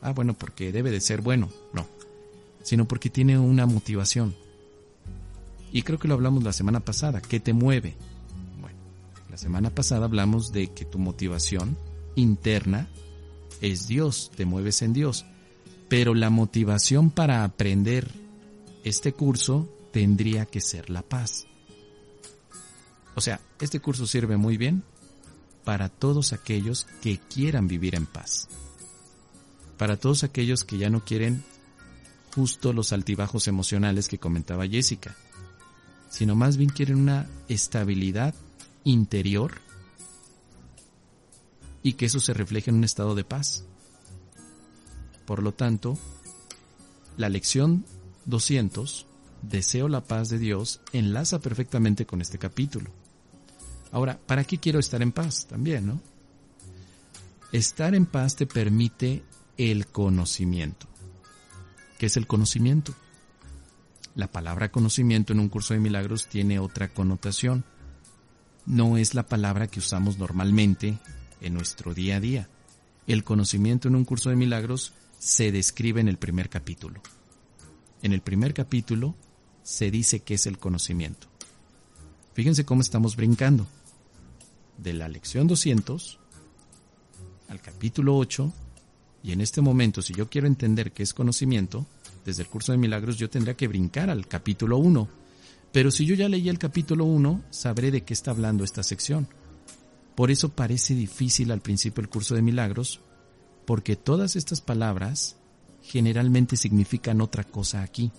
Ah, bueno, porque debe de ser bueno. No, sino porque tiene una motivación. Y creo que lo hablamos la semana pasada. ¿Qué te mueve? Bueno, la semana pasada hablamos de que tu motivación interna es Dios, te mueves en Dios. Pero la motivación para aprender este curso tendría que ser la paz. O sea, este curso sirve muy bien para todos aquellos que quieran vivir en paz. Para todos aquellos que ya no quieren justo los altibajos emocionales que comentaba Jessica, sino más bien quieren una estabilidad interior y que eso se refleje en un estado de paz. Por lo tanto, la lección 200, Deseo la paz de Dios, enlaza perfectamente con este capítulo. Ahora, ¿para qué quiero estar en paz? También, ¿no? Estar en paz te permite el conocimiento. ¿Qué es el conocimiento? La palabra conocimiento en un curso de milagros tiene otra connotación. No es la palabra que usamos normalmente en nuestro día a día. El conocimiento en un curso de milagros se describe en el primer capítulo. En el primer capítulo se dice que es el conocimiento. Fíjense cómo estamos brincando. De la lección 200 al capítulo 8, y en este momento, si yo quiero entender qué es conocimiento, desde el curso de milagros yo tendría que brincar al capítulo 1. Pero si yo ya leí el capítulo 1, sabré de qué está hablando esta sección. Por eso parece difícil al principio el curso de milagros, porque todas estas palabras generalmente significan otra cosa aquí.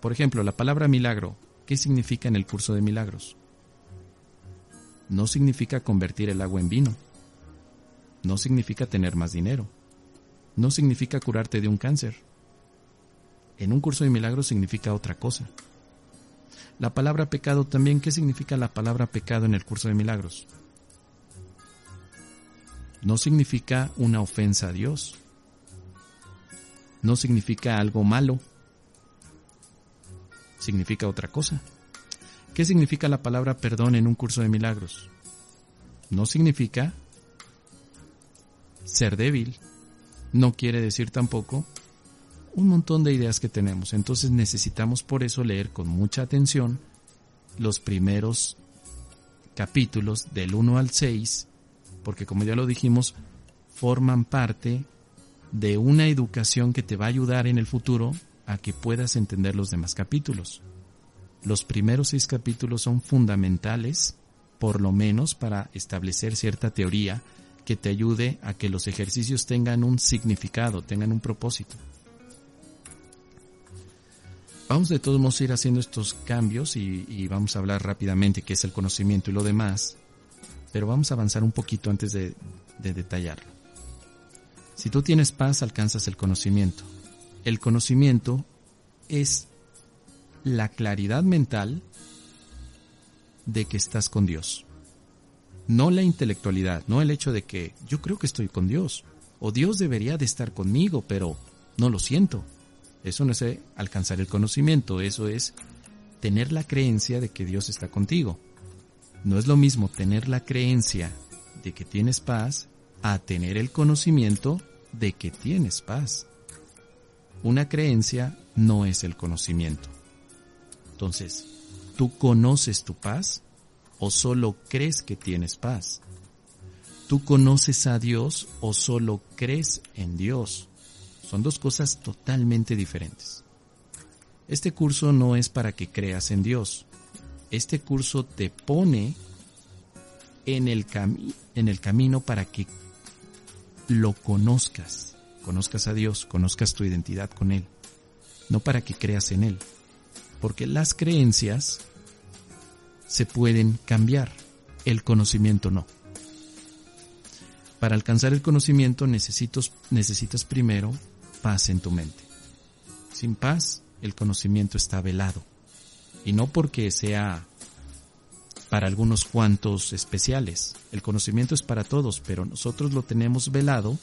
Por ejemplo, la palabra milagro, ¿qué significa en el curso de milagros? No significa convertir el agua en vino. No significa tener más dinero. No significa curarte de un cáncer. En un curso de milagros significa otra cosa. La palabra pecado también, ¿qué significa la palabra pecado en el curso de milagros? no significa una ofensa a Dios. No significa algo malo. Significa otra cosa. ¿Qué significa la palabra perdón en un curso de milagros? No significa ser débil. No quiere decir tampoco un montón de ideas que tenemos. Entonces necesitamos por eso leer con mucha atención los primeros capítulos del 1 al 6 porque como ya lo dijimos, forman parte de una educación que te va a ayudar en el futuro a que puedas entender los demás capítulos. Los primeros seis capítulos son fundamentales, por lo menos para establecer cierta teoría que te ayude a que los ejercicios tengan un significado, tengan un propósito. Vamos de todos modos a ir haciendo estos cambios y, vamos a hablar rápidamente qué es el conocimiento y lo demás pero vamos a avanzar un poquito antes de, detallarlo. Si tú tienes paz, alcanzas el conocimiento. El conocimiento es la claridad mental de que estás con Dios. No la intelectualidad, no el hecho de que yo creo que estoy con Dios, o Dios debería de estar conmigo, pero no lo siento. Eso no es alcanzar el conocimiento, eso es tener la creencia de que Dios está contigo. No es lo mismo tener la creencia de que tienes paz a tener el conocimiento de que tienes paz. Una creencia no es el conocimiento. Entonces, ¿tú conoces tu paz o solo crees que tienes paz? ¿Tú conoces a Dios o solo crees en Dios? Son dos cosas totalmente diferentes. Este curso no es para que creas en Dios, este curso te pone en el, en el camino para que lo conozcas, conozcas a Dios, conozcas tu identidad con Él, no para que creas en Él, porque las creencias se pueden cambiar, el conocimiento no. Para alcanzar el conocimiento necesitas primero paz en tu mente. Sin paz, el conocimiento está velado. Y no porque sea para algunos cuantos especiales. El conocimiento es para todos, pero nosotros lo tenemos velado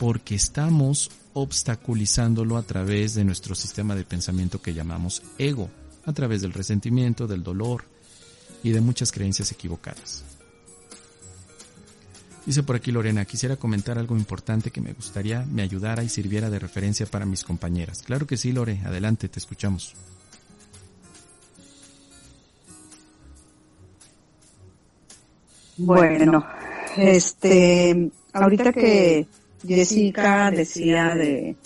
porque estamos obstaculizándolo a través de nuestro sistema de pensamiento que llamamos ego, a través del resentimiento, del dolor y de muchas creencias equivocadas. Dice por aquí Lorena, quisiera comentar algo importante que me gustaría me ayudara y sirviera de referencia para mis compañeras. Claro que sí, Lore, adelante, te escuchamos. Bueno, este, ahorita que Jessica decía de,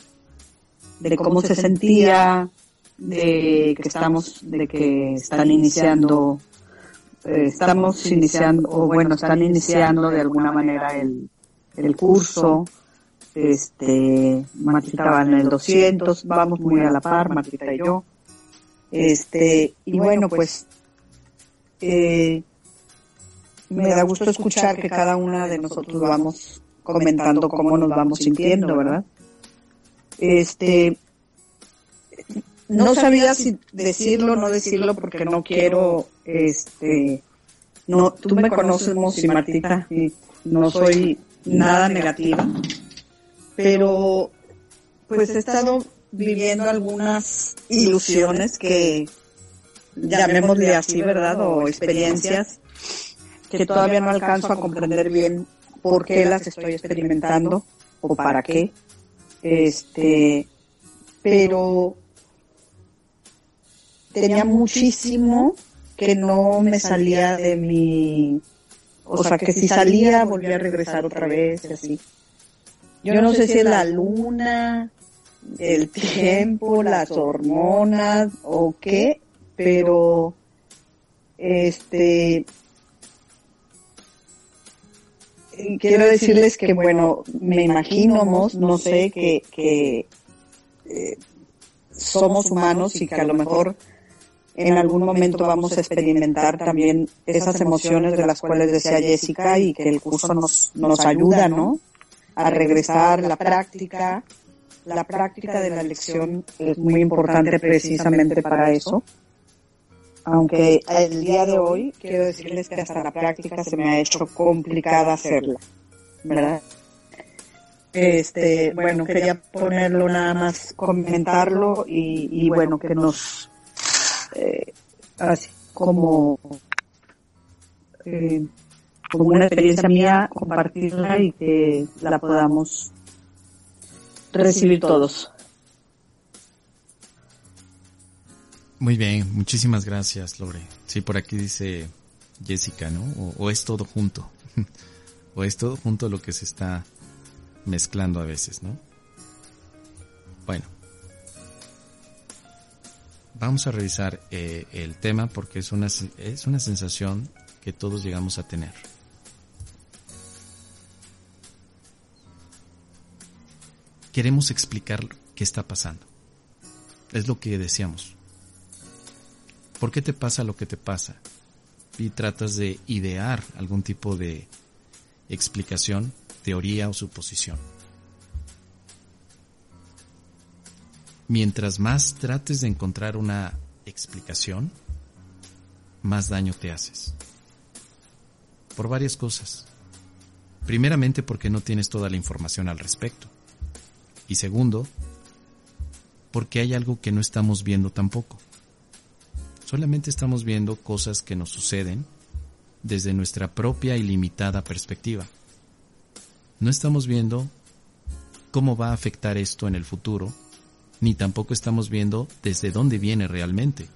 de cómo se sentía, de que estamos, de que están iniciando, eh, estamos iniciando, o bueno, están iniciando de alguna manera el, el curso, este, Martita va en el 200, vamos muy a la par, Martita y yo, este, y bueno, pues, eh, me da gusto escuchar que cada una de nosotros vamos comentando cómo nos vamos sintiendo, ¿verdad? Este, no sabía si decirlo o no decirlo porque no quiero, este, no, tú me conoces, y Martita, y no soy nada negativa, pero pues he estado viviendo algunas ilusiones que llamémosle así, ¿verdad? O experiencias que todavía no alcanzo a comprender bien por qué las estoy experimentando o para qué. Este, pero tenía muchísimo que no me salía de mi, o sea, que si salía volvía a regresar otra vez y así. Yo no sé si es la luna, el tiempo, las hormonas o qué, pero este quiero decirles que, bueno, me imagino, no sé, que, que eh, somos humanos y que a lo mejor en algún momento vamos a experimentar también esas emociones de las cuales decía Jessica y que el curso nos, nos ayuda, ¿no? A regresar, la práctica, la práctica de la lección es muy importante precisamente para eso aunque el día de hoy quiero decirles que hasta la práctica se me ha hecho complicada hacerla, ¿verdad? Este, bueno, quería ponerlo nada más, comentarlo y, bueno, que nos, eh, así como, eh, como una experiencia mía, compartirla y que la podamos recibir todos. Muy bien, muchísimas gracias, Lore. Sí, por aquí dice Jessica, ¿no? O, es todo junto. o es todo junto lo que se está mezclando a veces, ¿no? Bueno. Vamos a revisar eh, el tema porque es una, es una sensación que todos llegamos a tener. Queremos explicar qué está pasando. Es lo que deseamos ¿Por qué te pasa lo que te pasa? Y tratas de idear algún tipo de explicación, teoría o suposición. Mientras más trates de encontrar una explicación, más daño te haces. Por varias cosas. Primeramente porque no tienes toda la información al respecto. Y segundo, porque hay algo que no estamos viendo tampoco. Solamente estamos viendo cosas que nos suceden desde nuestra propia y limitada perspectiva. No estamos viendo cómo va a afectar esto en el futuro, ni tampoco estamos viendo desde dónde viene realmente.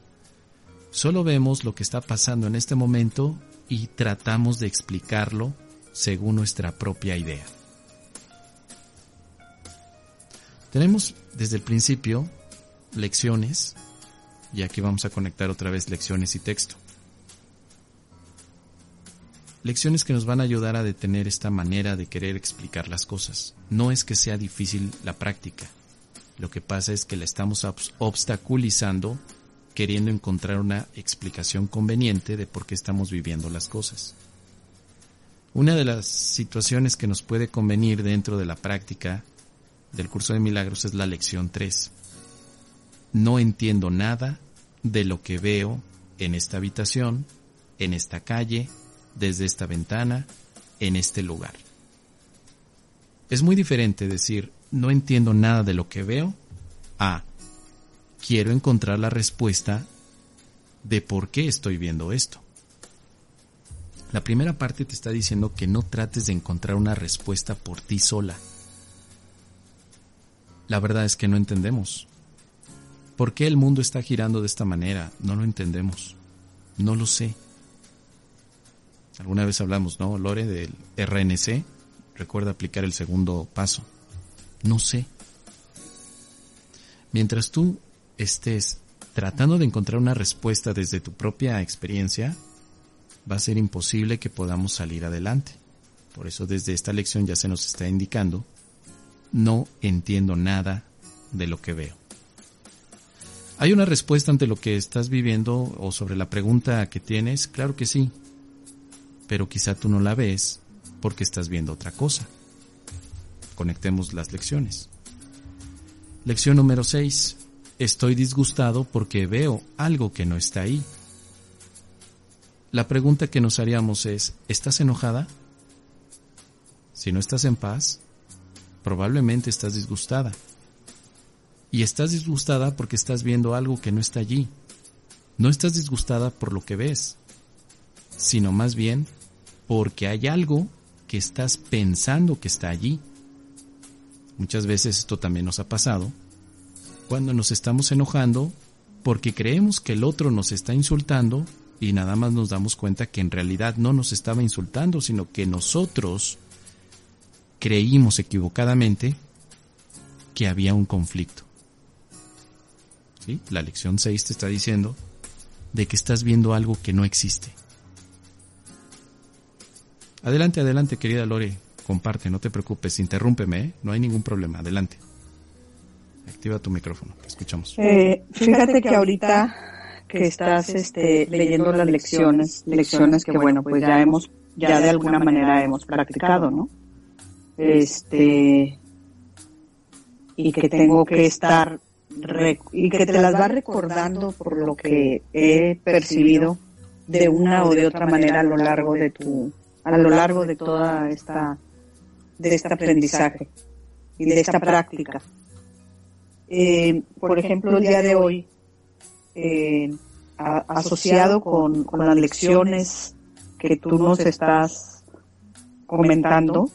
Solo vemos lo que está pasando en este momento y tratamos de explicarlo según nuestra propia idea. Tenemos desde el principio lecciones y aquí vamos a conectar otra vez lecciones y texto. Lecciones que nos van a ayudar a detener esta manera de querer explicar las cosas. No es que sea difícil la práctica. Lo que pasa es que la estamos obstaculizando queriendo encontrar una explicación conveniente de por qué estamos viviendo las cosas. Una de las situaciones que nos puede convenir dentro de la práctica del curso de milagros es la lección 3. No entiendo nada de lo que veo en esta habitación, en esta calle, desde esta ventana, en este lugar. Es muy diferente decir, no entiendo nada de lo que veo, a, quiero encontrar la respuesta de por qué estoy viendo esto. La primera parte te está diciendo que no trates de encontrar una respuesta por ti sola. La verdad es que no entendemos. ¿Por qué el mundo está girando de esta manera? No lo entendemos. No lo sé. Alguna vez hablamos, ¿no, Lore, del RNC? Recuerda aplicar el segundo paso. No sé. Mientras tú estés tratando de encontrar una respuesta desde tu propia experiencia, va a ser imposible que podamos salir adelante. Por eso desde esta lección ya se nos está indicando, no entiendo nada de lo que veo. ¿Hay una respuesta ante lo que estás viviendo o sobre la pregunta que tienes? Claro que sí pero quizá tú no la ves porque estás viendo otra cosa. Conectemos las lecciones. Lección número 6. Estoy disgustado porque veo algo que no está ahí. La pregunta que nos haríamos es, ¿estás enojada? Si no estás en paz, probablemente estás disgustada. Y estás disgustada porque estás viendo algo que no está allí. No estás disgustada por lo que ves, sino más bien porque hay algo que estás pensando que está allí. Muchas veces esto también nos ha pasado cuando nos estamos enojando porque creemos que el otro nos está insultando y nada más nos damos cuenta que en realidad no nos estaba insultando, sino que nosotros creímos equivocadamente que había un conflicto. ¿Sí? La lección 6 te está diciendo de que estás viendo algo que no existe. Adelante, adelante, querida Lore. Comparte, no te preocupes, interrúmpeme, ¿eh? no hay ningún problema. Adelante. Activa tu micrófono, escuchamos. Eh, fíjate que ahorita que estás este, leyendo las lecciones, lecciones que bueno, pues ya hemos, ya de alguna manera hemos practicado, ¿no? Este, y que tengo que estar, y que te las va recordando por lo que he percibido de una o de otra manera a lo largo de tu, a lo largo de toda esta, de este aprendizaje y de esta práctica. Eh, por ejemplo, el día de hoy, eh, asociado con, con, las lecciones que tú nos estás comentando,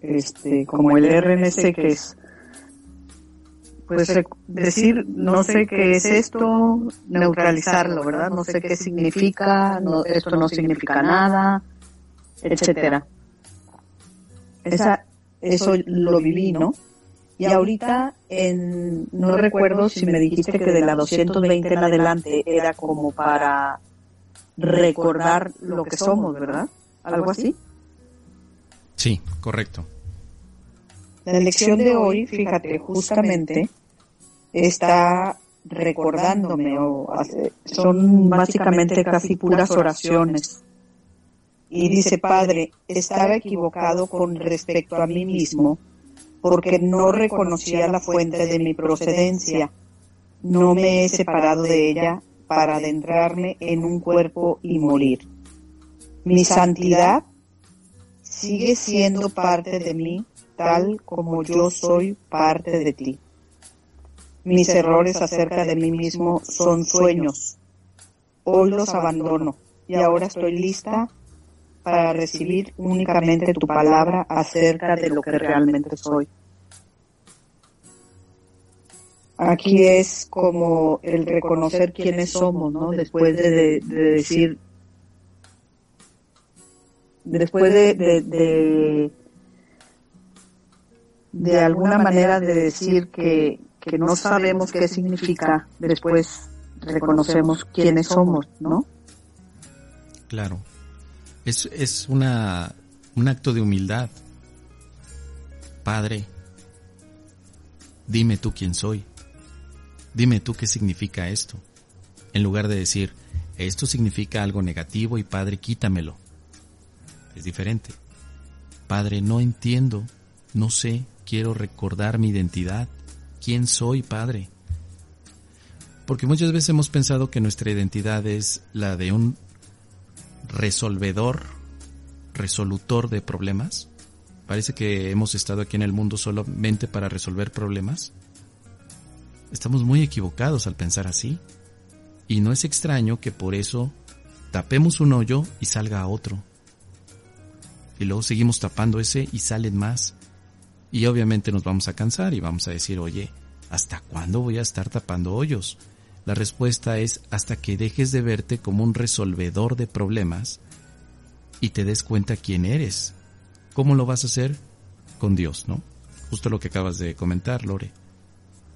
este, como el RNC, que es pues decir no sé qué es esto, neutralizarlo, ¿verdad? No sé qué significa, no, esto no significa nada, etcétera. Esa, eso lo viví, ¿no? Y ahorita, en, no recuerdo si me dijiste que de la 220 en adelante era como para recordar lo que somos, ¿verdad? ¿Algo así? Sí, correcto. La lección de hoy, fíjate, justamente está recordándome, o son básicamente casi puras oraciones y dice, Padre, estaba equivocado con respecto a mí mismo porque no reconocía la fuente de mi procedencia. No me he separado de ella para adentrarme en un cuerpo y morir. Mi santidad sigue siendo parte de mí tal como yo soy parte de ti. Mis errores acerca de mí mismo son sueños. Hoy los abandono y ahora estoy lista para recibir únicamente tu palabra acerca de lo que realmente soy. Aquí es como el reconocer quiénes somos, ¿no? Después de, decir, después de, de, de, alguna manera de decir que, que no sabemos qué significa, después reconocemos quiénes somos, ¿no? Claro. Es, es una, un acto de humildad. Padre, dime tú quién soy. Dime tú qué significa esto. En lugar de decir, esto significa algo negativo y Padre, quítamelo. Es diferente. Padre, no entiendo, no sé, quiero recordar mi identidad. ¿Quién soy, Padre? Porque muchas veces hemos pensado que nuestra identidad es la de un resolvedor, resolutor de problemas. Parece que hemos estado aquí en el mundo solamente para resolver problemas. Estamos muy equivocados al pensar así. Y no es extraño que por eso tapemos un hoyo y salga otro. Y luego seguimos tapando ese y salen más. Y obviamente nos vamos a cansar y vamos a decir, oye, ¿hasta cuándo voy a estar tapando hoyos? La respuesta es hasta que dejes de verte como un resolvedor de problemas y te des cuenta quién eres. ¿Cómo lo vas a hacer? Con Dios, ¿no? Justo lo que acabas de comentar, Lore.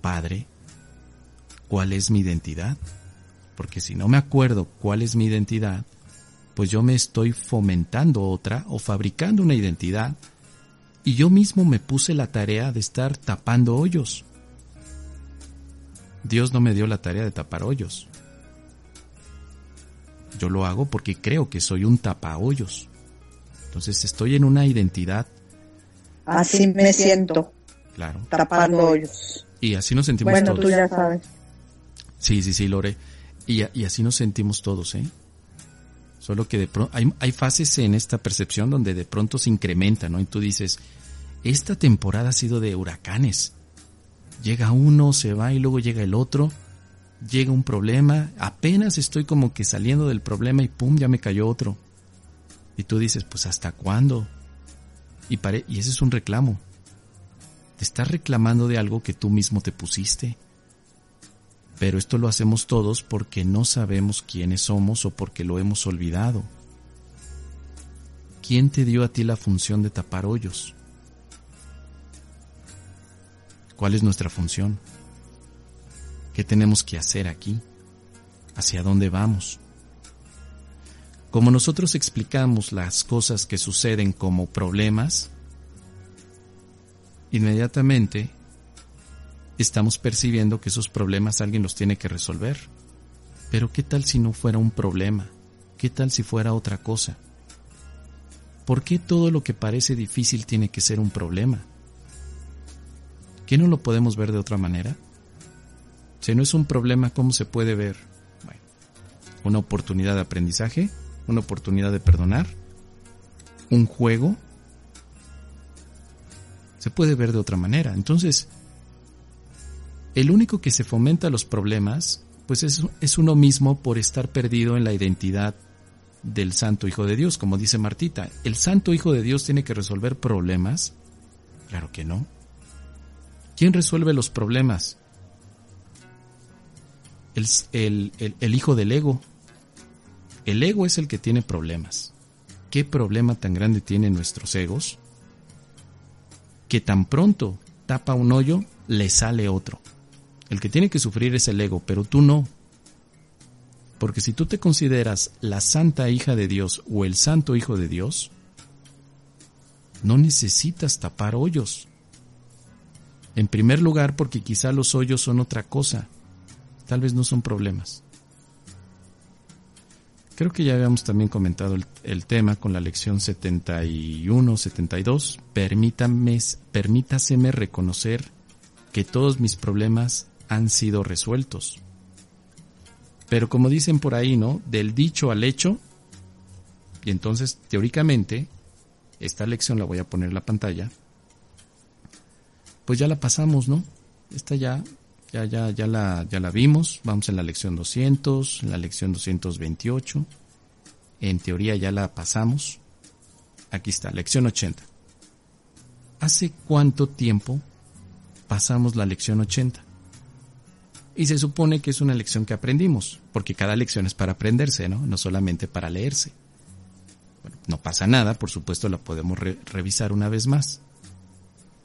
Padre, ¿cuál es mi identidad? Porque si no me acuerdo cuál es mi identidad, pues yo me estoy fomentando otra o fabricando una identidad y yo mismo me puse la tarea de estar tapando hoyos. Dios no me dio la tarea de tapar hoyos. Yo lo hago porque creo que soy un tapahoyos. Entonces estoy en una identidad. Así me siento. Claro. Tapando hoyos. Y así nos sentimos bueno, todos. tú ya sabes. Sí, sí, sí, Lore. Y, y así nos sentimos todos, ¿eh? Solo que de pronto hay, hay fases en esta percepción donde de pronto se incrementa, ¿no? Y tú dices, esta temporada ha sido de huracanes. Llega uno, se va y luego llega el otro. Llega un problema, apenas estoy como que saliendo del problema y pum, ya me cayó otro. Y tú dices, pues ¿hasta cuándo? Y, y ese es un reclamo. Te estás reclamando de algo que tú mismo te pusiste. Pero esto lo hacemos todos porque no sabemos quiénes somos o porque lo hemos olvidado. ¿Quién te dio a ti la función de tapar hoyos? ¿Cuál es nuestra función? ¿Qué tenemos que hacer aquí? ¿Hacia dónde vamos? Como nosotros explicamos las cosas que suceden como problemas, inmediatamente estamos percibiendo que esos problemas alguien los tiene que resolver. Pero ¿qué tal si no fuera un problema? ¿Qué tal si fuera otra cosa? ¿Por qué todo lo que parece difícil tiene que ser un problema? ¿Qué no lo podemos ver de otra manera? Si no es un problema, ¿cómo se puede ver? Bueno, una oportunidad de aprendizaje, una oportunidad de perdonar, un juego. Se puede ver de otra manera. Entonces, el único que se fomenta los problemas, pues es, es uno mismo por estar perdido en la identidad del Santo Hijo de Dios, como dice Martita. ¿El Santo Hijo de Dios tiene que resolver problemas? Claro que no. ¿Quién resuelve los problemas? El, hijo del ego. El ego es el que tiene problemas. ¿Qué problema tan grande tienen nuestros egos? Que tan pronto tapa un hoyo, le sale otro. El que tiene que sufrir es el ego, pero tú no. Porque si tú te consideras la santa hija de Dios o el santo hijo de Dios, no necesitas tapar hoyos. En primer lugar, porque quizá los hoyos son otra cosa. Tal vez no son problemas. Creo que ya habíamos también comentado el, tema con la lección 71, 72. Permítame, permítaseme reconocer que todos mis problemas han sido resueltos. Pero como dicen por ahí, ¿no? Del dicho al hecho. Y entonces, teóricamente, esta lección la voy a poner en la pantalla. Pues ya la pasamos, ¿no? Esta ya, ya, ya, ya la, ya la vimos. Vamos en la lección 200, en la lección 228. En teoría ya la pasamos. Aquí está, lección 80. ¿Hace cuánto tiempo pasamos la lección 80? Y se supone que es una lección que aprendimos, porque cada lección es para aprenderse, ¿no? No solamente para leerse. No pasa nada, por supuesto la podemos re revisar una vez más.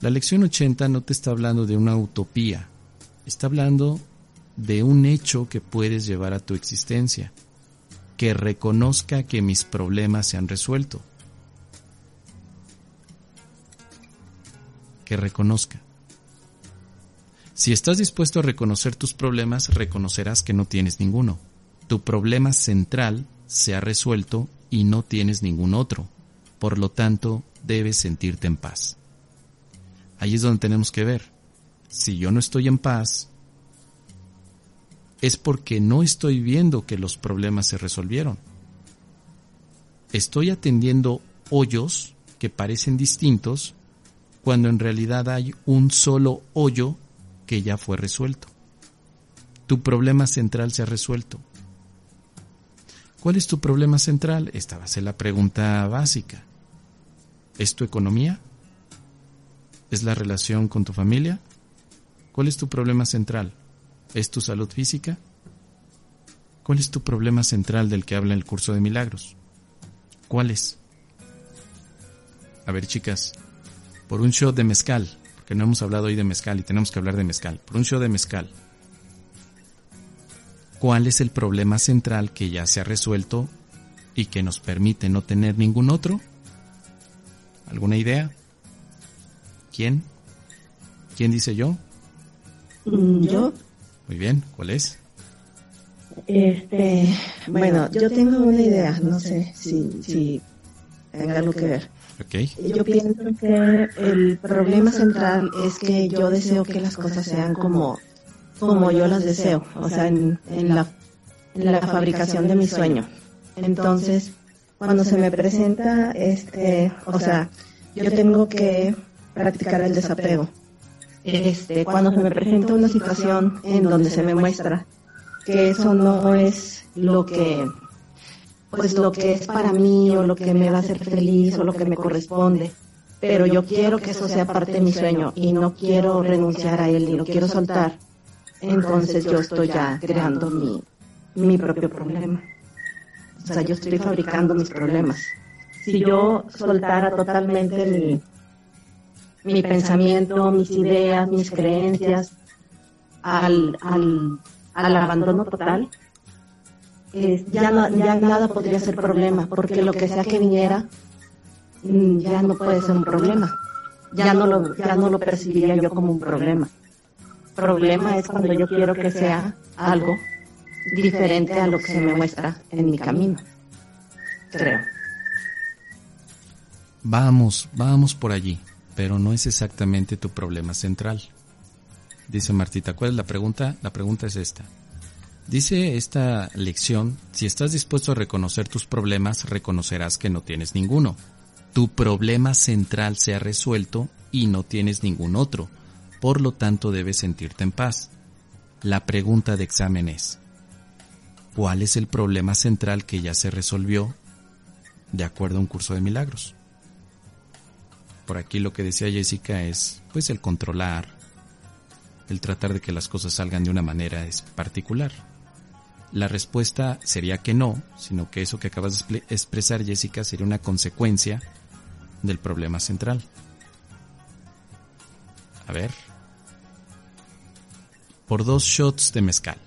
La lección 80 no te está hablando de una utopía, está hablando de un hecho que puedes llevar a tu existencia. que reconozca que mis problemas se han resuelto. Que reconozca. Si estás dispuesto a reconocer tus problemas, reconocerás que no tienes ninguno. Tu problema central se ha resuelto y no tienes ningún otro. Por lo tanto, debes sentirte en paz. Ahí es donde tenemos que ver. Si yo no estoy en paz, es porque no estoy viendo que los problemas se resolvieron. Estoy atendiendo hoyos que parecen distintos cuando en realidad hay un solo hoyo que ya fue resuelto. Tu problema central se ha resuelto. ¿Cuál es tu problema central? Esta va a ser la pregunta básica. ¿Es tu economía? ¿Es la relación con tu familia? ¿Cuál es tu problema central? ¿Es tu salud física? ¿Cuál es tu problema central del que habla el curso de milagros? ¿Cuál es? A ver, chicas, por un show de mezcal, porque no hemos hablado hoy de mezcal y tenemos que hablar de mezcal, por un show de mezcal. ¿Cuál es el problema central que ya se ha resuelto y que nos permite no tener ningún otro? ¿Alguna idea? ¿Quién? ¿Quién dice yo? Mm, yo. Muy bien, ¿cuál es? Este, bueno, yo tengo una idea, no sé si, si tenga algo que ver. Okay. Yo pienso que el problema central es que yo deseo que las cosas sean como, como yo las deseo, o sea, en, en, la, en la fabricación de mi sueño. Entonces, cuando se me presenta, este, o sea, yo tengo que practicar el desapego. Este, cuando se me presenta una situación en donde se me muestra que eso no es lo que pues lo que es para mí o lo que me va a hacer feliz o lo que me corresponde pero yo quiero que eso sea parte de mi sueño y no quiero renunciar a él y lo quiero soltar entonces yo estoy ya creando mi, mi propio problema o sea yo estoy fabricando mis problemas si yo soltara totalmente mi mi pensamiento, mis ideas, mis creencias al, al, al abandono total, ya, ya nada podría ser problema, porque lo que sea que viniera mm, ya no puede ser un problema. Ya no lo, ya no lo percibiría yo como un problema. Problema es cuando yo quiero que sea algo diferente a lo que se me muestra en mi camino. Creo. Vamos, vamos por allí, pero no es exactamente tu problema central. Dice Martita, ¿cuál es la pregunta? La pregunta es esta. Dice esta lección, si estás dispuesto a reconocer tus problemas, reconocerás que no tienes ninguno. Tu problema central se ha resuelto y no tienes ningún otro. Por lo tanto, debes sentirte en paz. La pregunta de examen es, ¿cuál es el problema central que ya se resolvió de acuerdo a un curso de milagros? Por aquí lo que decía Jessica es, pues, el controlar, el tratar de que las cosas salgan de una manera particular. La respuesta sería que no, sino que eso que acabas de expresar, Jessica, sería una consecuencia del problema central. A ver. Por dos shots de mezcal.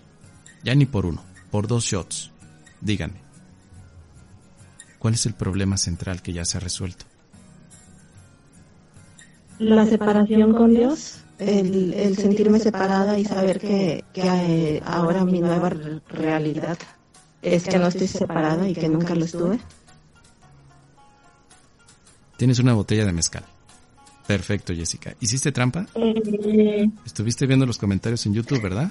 Ya ni por uno, por dos shots. Díganme. ¿Cuál es el problema central que ya se ha resuelto? La separación con Dios, el, el sentirme separada y saber que, que eh, ahora mi nueva realidad es que no estoy separada y que nunca lo estuve. Tienes una botella de mezcal. Perfecto, Jessica. ¿Hiciste trampa? Eh, Estuviste viendo los comentarios en YouTube, ¿verdad?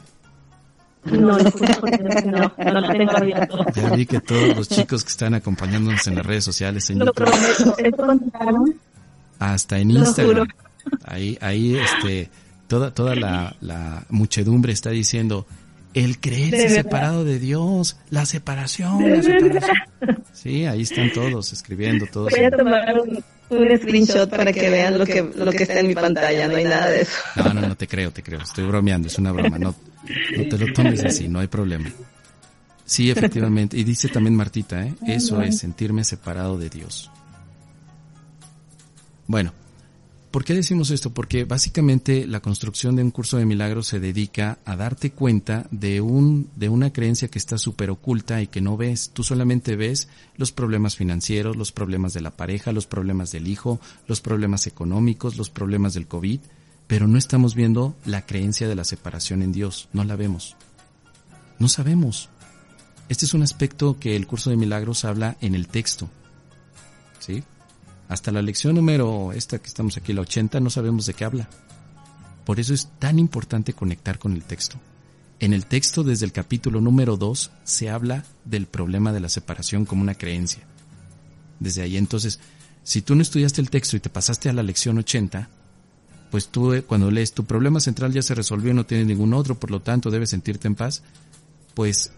no, no, no lo tengo abierto. Ya vi que todos los chicos que están acompañándonos en las redes sociales, en Lo YouTube, prometo. ¿Esto contestaron? Hasta en Instagram, ahí, ahí, este, toda, toda la, la muchedumbre está diciendo, el creerse De separado de Dios, la separación, la separación. Sí, ahí están todos escribiendo, todos. Voy a tomar un, un screenshot para que vean lo que, lo que está en mi pantalla. No hay nada de eso. No, no, no te creo, te creo. Estoy bromeando, es una broma. No, no te lo tomes así, no hay problema. Sí, efectivamente. Y dice también Martita, ¿eh? Eso es sentirme separado de Dios. Bueno, ¿Por qué decimos esto? Porque básicamente la construcción de un curso de milagros se dedica a darte cuenta de un de una creencia que está súper oculta y que no ves. Tú solamente ves los problemas financieros, los problemas de la pareja, los problemas del hijo, los problemas económicos, los problemas del COVID, pero no estamos viendo la creencia de la separación en Dios. No la vemos. No sabemos. Este es un aspecto que el curso de milagros habla en el texto. ¿Sí? Hasta la lección número, esta que estamos aquí, la 80, no sabemos de qué habla. Por eso es tan importante conectar con el texto. En el texto, desde el capítulo número 2, se habla del problema de la separación como una creencia. Desde ahí entonces, si tú no estudiaste el texto y te pasaste a la lección 80, pues tú eh, cuando lees tu problema central ya se resolvió no tienes ningún otro, por lo tanto debes sentirte en paz, pues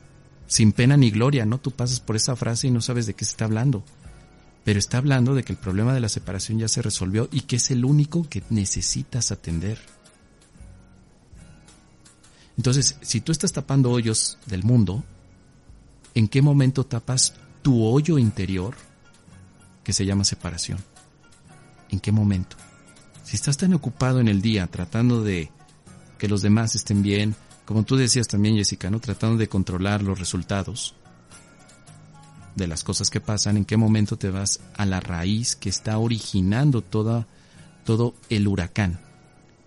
sin pena ni gloria, ¿no? Tú pasas por esa frase y no sabes de qué se está hablando pero está hablando de que el problema de la separación ya se resolvió y que es el único que necesitas atender. Entonces, si tú estás tapando hoyos del mundo, ¿en qué momento tapas tu hoyo interior que se llama separación? ¿En qué momento? Si estás tan ocupado en el día tratando de que los demás estén bien, como tú decías también, Jessica, ¿no? Tratando de controlar los resultados, de las cosas que pasan, en qué momento te vas a la raíz que está originando toda, todo el huracán.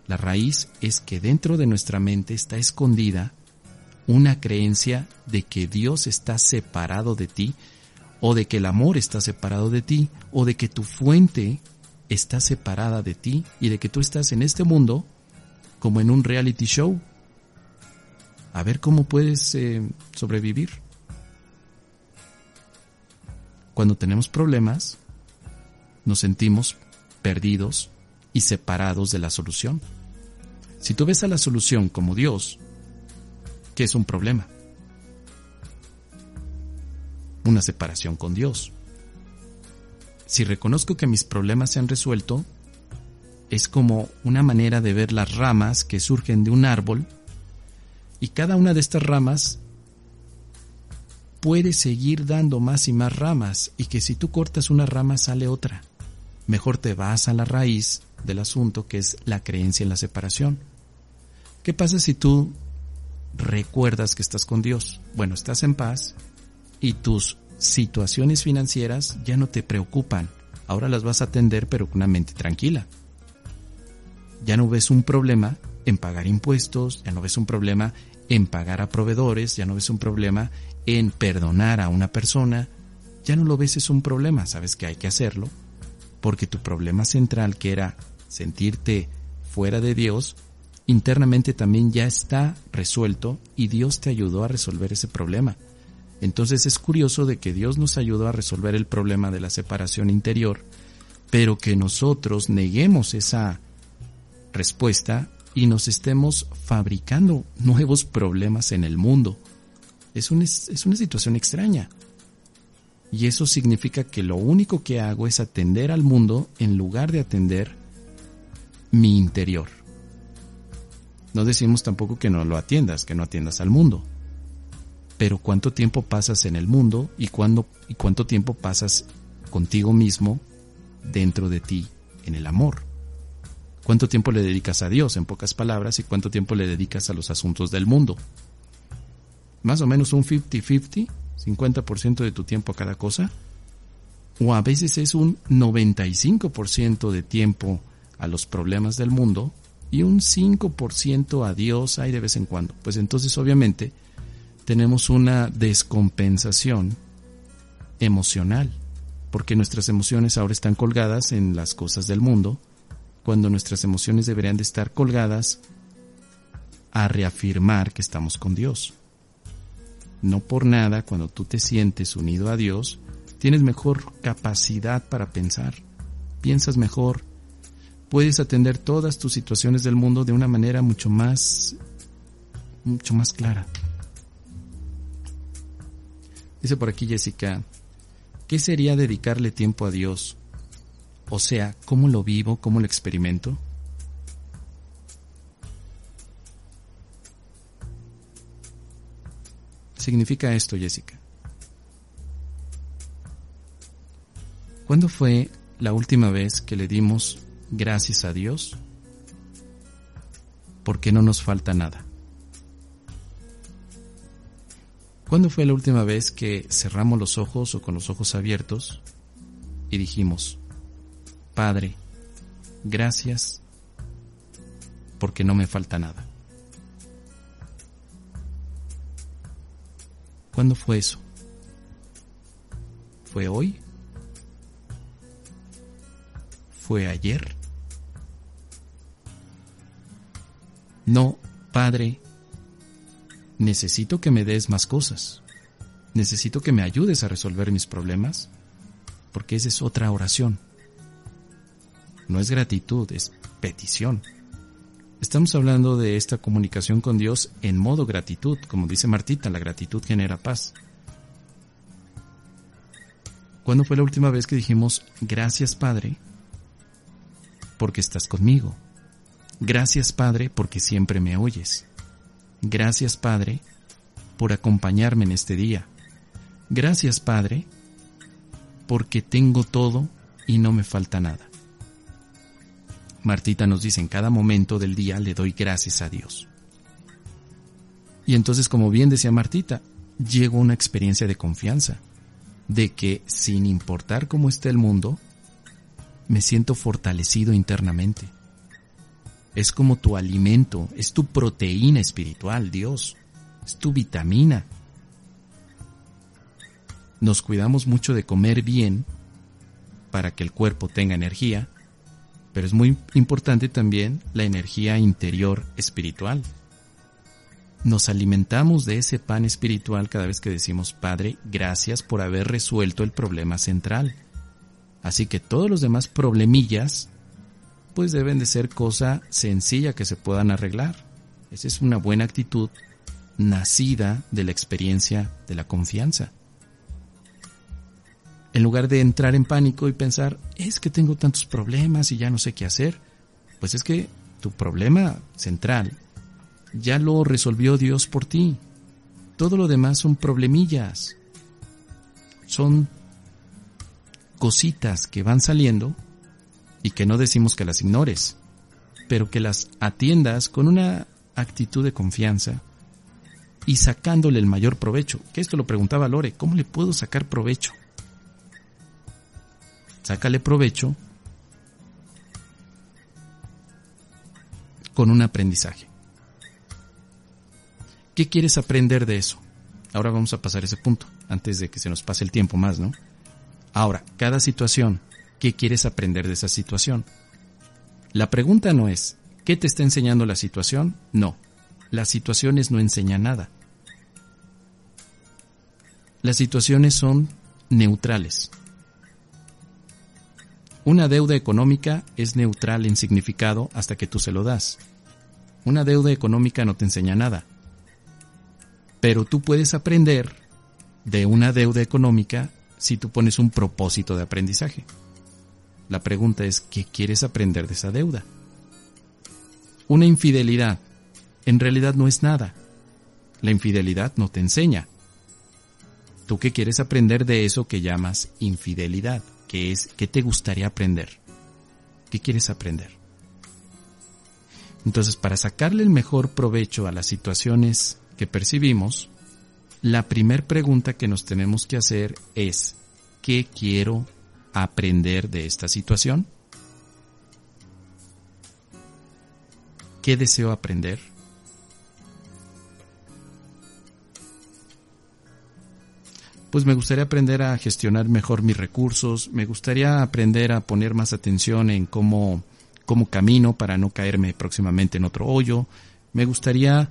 La raíz es que dentro de nuestra mente está escondida una creencia de que Dios está separado de ti, o de que el amor está separado de ti, o de que tu fuente está separada de ti, y de que tú estás en este mundo como en un reality show. A ver cómo puedes eh, sobrevivir. Cuando tenemos problemas, nos sentimos perdidos y separados de la solución. Si tú ves a la solución como Dios, ¿qué es un problema? Una separación con Dios. Si reconozco que mis problemas se han resuelto, es como una manera de ver las ramas que surgen de un árbol y cada una de estas ramas puede seguir dando más y más ramas y que si tú cortas una rama sale otra. Mejor te vas a la raíz del asunto que es la creencia en la separación. ¿Qué pasa si tú recuerdas que estás con Dios? Bueno, estás en paz y tus situaciones financieras ya no te preocupan. Ahora las vas a atender pero con una mente tranquila. Ya no ves un problema en pagar impuestos, ya no ves un problema en pagar a proveedores, ya no ves un problema en perdonar a una persona, ya no lo ves es un problema, sabes que hay que hacerlo, porque tu problema central, que era sentirte fuera de Dios, internamente también ya está resuelto y Dios te ayudó a resolver ese problema. Entonces es curioso de que Dios nos ayudó a resolver el problema de la separación interior, pero que nosotros neguemos esa respuesta y nos estemos fabricando nuevos problemas en el mundo. Es una, es una situación extraña. Y eso significa que lo único que hago es atender al mundo en lugar de atender mi interior. No decimos tampoco que no lo atiendas, que no atiendas al mundo. Pero cuánto tiempo pasas en el mundo y, cuándo, y cuánto tiempo pasas contigo mismo dentro de ti en el amor. Cuánto tiempo le dedicas a Dios, en pocas palabras, y cuánto tiempo le dedicas a los asuntos del mundo más o menos un 50-50, 50%, de tu tiempo a cada cosa, o a veces es un 95% de tiempo a los problemas del mundo y un 5% a Dios hay de vez en cuando. Pues entonces obviamente tenemos una descompensación emocional, porque nuestras emociones ahora están colgadas en las cosas del mundo, cuando nuestras emociones deberían de estar colgadas a reafirmar que estamos con Dios. No por nada, cuando tú te sientes unido a Dios, tienes mejor capacidad para pensar, piensas mejor, puedes atender todas tus situaciones del mundo de una manera mucho más, mucho más clara. Dice por aquí Jessica, ¿qué sería dedicarle tiempo a Dios? O sea, ¿cómo lo vivo? ¿Cómo lo experimento? Significa esto, Jessica? ¿Cuándo fue la última vez que le dimos gracias a Dios porque no nos falta nada. ¿Cuándo fue la última vez que cerramos los ojos o con los ojos abiertos y dijimos, Padre, gracias porque no me falta nada? ¿Cuándo fue eso? ¿Fue hoy? ¿Fue ayer? No, Padre, necesito que me des más cosas. Necesito que me ayudes a resolver mis problemas, porque esa es otra oración. No es gratitud, es petición. Estamos hablando de esta comunicación con Dios en modo gratitud, como dice Martita, la gratitud genera paz. ¿Cuándo fue la última vez que dijimos, gracias Padre, porque estás conmigo? Gracias Padre, porque siempre me oyes. Gracias Padre, por acompañarme en este día. Gracias Padre, porque tengo todo y no me falta nada. Martita nos dice, en cada momento del día le doy gracias a Dios. Y entonces, como bien decía Martita, llegó una experiencia de confianza, de que sin importar cómo esté el mundo, me siento fortalecido internamente. Es como tu alimento, es tu proteína espiritual, Dios, es tu vitamina. Nos cuidamos mucho de comer bien para que el cuerpo tenga energía, pero es muy importante también la energía interior espiritual. Nos alimentamos de ese pan espiritual cada vez que decimos, Padre, gracias por haber resuelto el problema central. Así que todos los demás problemillas, pues deben de ser cosa sencilla que se puedan arreglar. Esa es una buena actitud nacida de la experiencia de la confianza en lugar de entrar en pánico y pensar, es que tengo tantos problemas y ya no sé qué hacer, pues es que tu problema central ya lo resolvió Dios por ti. Todo lo demás son problemillas. Son cositas que van saliendo y que no decimos que las ignores, pero que las atiendas con una actitud de confianza y sacándole el mayor provecho. Que esto lo preguntaba Lore, ¿cómo le puedo sacar provecho? Sácale provecho con un aprendizaje. ¿Qué quieres aprender de eso? Ahora vamos a pasar ese punto, antes de que se nos pase el tiempo más, ¿no? Ahora, cada situación, ¿qué quieres aprender de esa situación? La pregunta no es, ¿qué te está enseñando la situación? No, las situaciones no enseñan nada. Las situaciones son neutrales. Una deuda económica es neutral en significado hasta que tú se lo das. Una deuda económica no te enseña nada. Pero tú puedes aprender de una deuda económica si tú pones un propósito de aprendizaje. La pregunta es, ¿qué quieres aprender de esa deuda? Una infidelidad en realidad no es nada. La infidelidad no te enseña. ¿Tú qué quieres aprender de eso que llamas infidelidad? Que es qué te gustaría aprender, qué quieres aprender. Entonces, para sacarle el mejor provecho a las situaciones que percibimos, la primera pregunta que nos tenemos que hacer es, ¿qué quiero aprender de esta situación? ¿Qué deseo aprender? Pues me gustaría aprender a gestionar mejor mis recursos, me gustaría aprender a poner más atención en cómo, cómo camino para no caerme próximamente en otro hoyo, me gustaría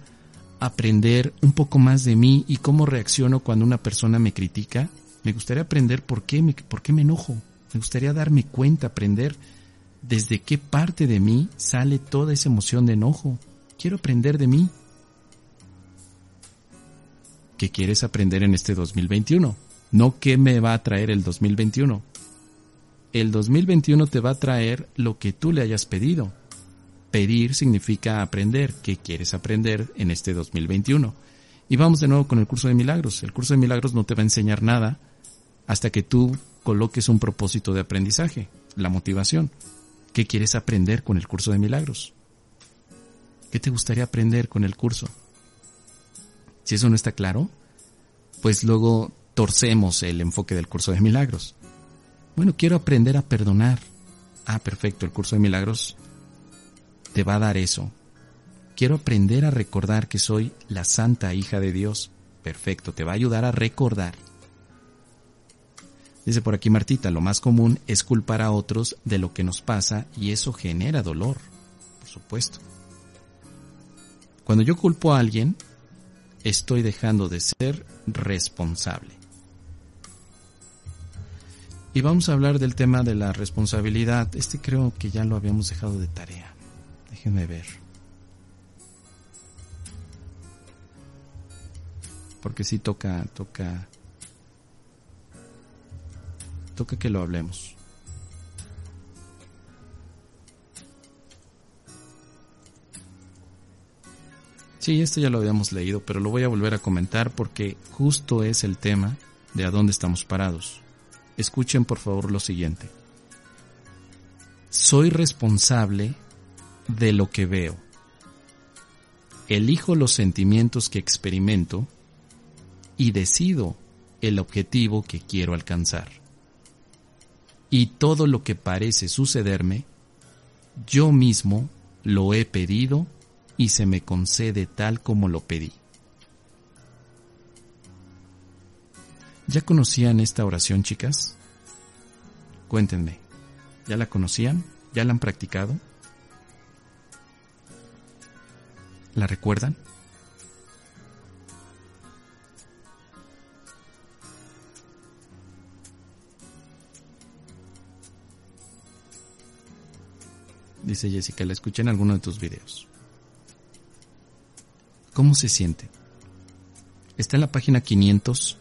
aprender un poco más de mí y cómo reacciono cuando una persona me critica, me gustaría aprender por qué me, por qué me enojo, me gustaría darme cuenta, aprender desde qué parte de mí sale toda esa emoción de enojo, quiero aprender de mí, ¿Qué quieres aprender en este 2021. No qué me va a traer el 2021. El 2021 te va a traer lo que tú le hayas pedido. Pedir significa aprender. ¿Qué quieres aprender en este 2021? Y vamos de nuevo con el curso de milagros. El curso de milagros no te va a enseñar nada hasta que tú coloques un propósito de aprendizaje, la motivación. ¿Qué ¿Qué quieres aprender con el curso de milagros? ¿Qué te gustaría aprender con el curso? Si eso no está claro, pues luego torcemos el enfoque del curso de milagros. Bueno, quiero aprender a perdonar. Ah, perfecto, el curso de milagros te va a dar eso. Quiero aprender a recordar que soy la santa hija de Dios. Perfecto, te va a ayudar a recordar. Dice por aquí Martita, lo más común es culpar a otros de lo que nos pasa y eso genera dolor, por supuesto. Cuando yo culpo a alguien, estoy dejando de ser responsable. Y vamos a hablar del tema de la responsabilidad. Este creo que ya lo habíamos dejado de tarea. Déjenme ver. Porque sí toca, toca, toca que lo hablemos. Sí, esto ya lo habíamos leído, pero lo voy a volver a comentar porque justo es el tema de a dónde estamos parados. Escuchen por favor lo siguiente. Soy responsable de lo que veo. Elijo los sentimientos que experimento y decido el objetivo que quiero alcanzar. Y todo lo que parece sucederme, yo mismo lo he pedido y se me concede tal como lo pedí. ¿Ya conocían esta oración, chicas? Cuéntenme, ¿ya la conocían? ¿Ya la han practicado? ¿La recuerdan? Dice Jessica, la escuché en alguno de tus videos. ¿Cómo se siente? Está en la página 500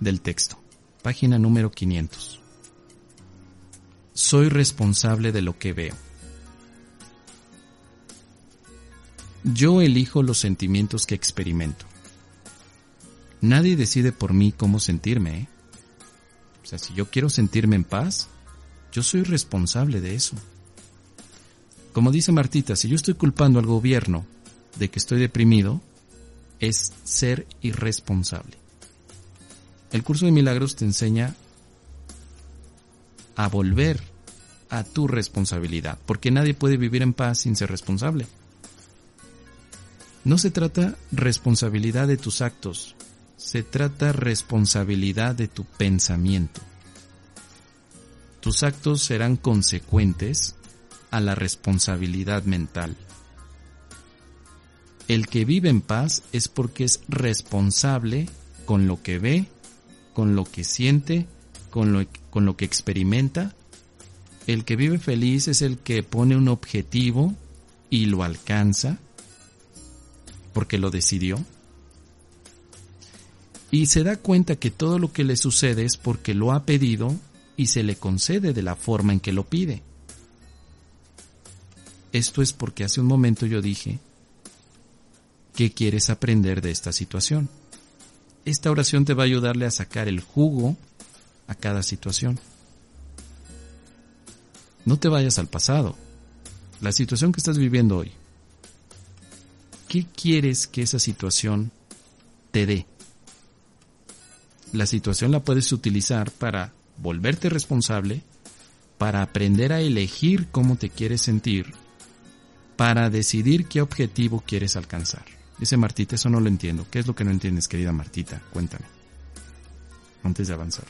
del texto. Página número 500. Soy responsable de lo que veo. Yo elijo los sentimientos que experimento. Nadie decide por mí cómo sentirme. ¿eh? O sea, si yo quiero sentirme en paz, yo soy responsable de eso. Como dice Martita, si yo estoy culpando al gobierno de que estoy deprimido, es ser irresponsable. El curso de milagros te enseña a volver a tu responsabilidad, porque nadie puede vivir en paz sin ser responsable. No se trata responsabilidad de tus actos, se trata responsabilidad de tu pensamiento. Tus actos serán consecuentes a la responsabilidad mental. El que vive en paz es porque es responsable con lo que ve, con lo que siente, con lo, con lo que experimenta. El que vive feliz es el que pone un objetivo y lo alcanza porque lo decidió. Y se da cuenta que todo lo que le sucede es porque lo ha pedido y se le concede de la forma en que lo pide. Esto es porque hace un momento yo dije, ¿qué quieres aprender de esta situación? Esta oración te va a ayudarle a sacar el jugo a cada situación. No te vayas al pasado. La situación que estás viviendo hoy, ¿qué quieres que esa situación te dé? La situación la puedes utilizar para volverte responsable, para aprender a elegir cómo te quieres sentir, para decidir qué objetivo quieres alcanzar. Dice Martita, eso no lo entiendo. ¿Qué es lo que no entiendes, querida Martita? Cuéntame. Antes de avanzar.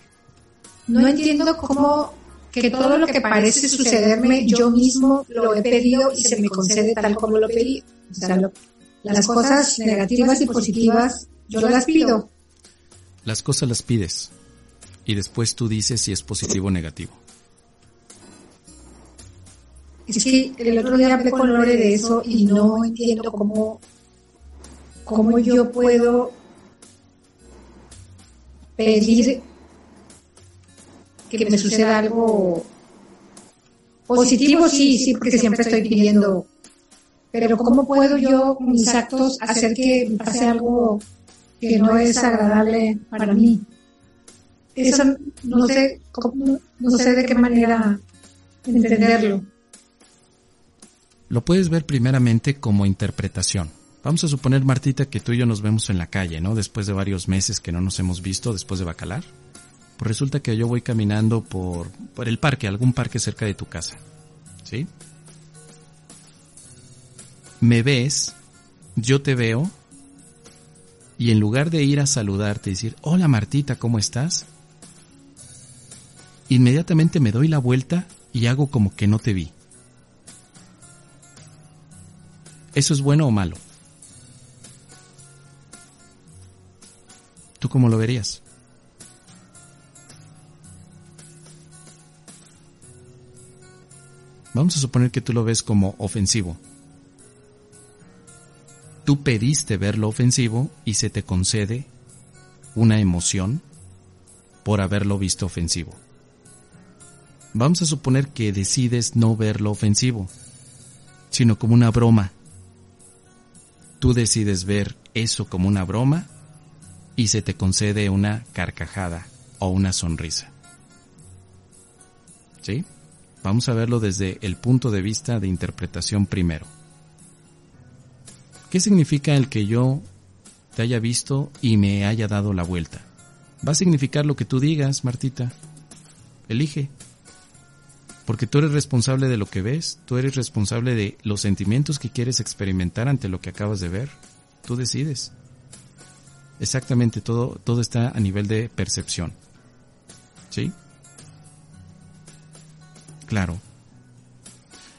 No entiendo cómo que todo lo que parece sucederme yo mismo lo he pedido y se me concede tal como lo pedí. O sea, lo, las cosas negativas y positivas yo las pido. Las cosas las pides y después tú dices si es positivo o negativo. Es que el otro día hablé con Lore de eso y no entiendo cómo, cómo yo puedo pedir que me suceda algo positivo, sí, sí, porque siempre estoy pidiendo pero ¿cómo puedo yo mis actos hacer que pase algo que no es agradable para mí? Eso no sé, cómo, no sé de qué manera entenderlo. Lo puedes ver primeramente como interpretación. Vamos a suponer, Martita, que tú y yo nos vemos en la calle, ¿no? Después de varios meses que no nos hemos visto, después de Bacalar. Pues resulta que yo voy caminando por, por el parque, algún parque cerca de tu casa. ¿Sí? Me ves, yo te veo, y en lugar de ir a saludarte y decir, hola Martita, ¿cómo estás? Inmediatamente me doy la vuelta y hago como que no te vi. ¿Eso es bueno o malo? ¿Tú cómo lo verías? Vamos a suponer que tú lo ves como ofensivo. Tú pediste ver lo ofensivo y se te concede una emoción por haberlo visto ofensivo. Vamos a suponer que decides no verlo ofensivo, sino como una broma. Tú decides ver eso como una broma y se te concede una carcajada o una sonrisa. ¿Sí? Vamos a verlo desde el punto de vista de interpretación primero. ¿Qué significa el que yo te haya visto y me haya dado la vuelta? Va a significar lo que tú digas, Martita. Elige. Porque tú eres responsable de lo que ves, tú eres responsable de los sentimientos que quieres experimentar ante lo que acabas de ver. Tú decides. Exactamente, todo, todo está a nivel de percepción. ¿Sí? Claro.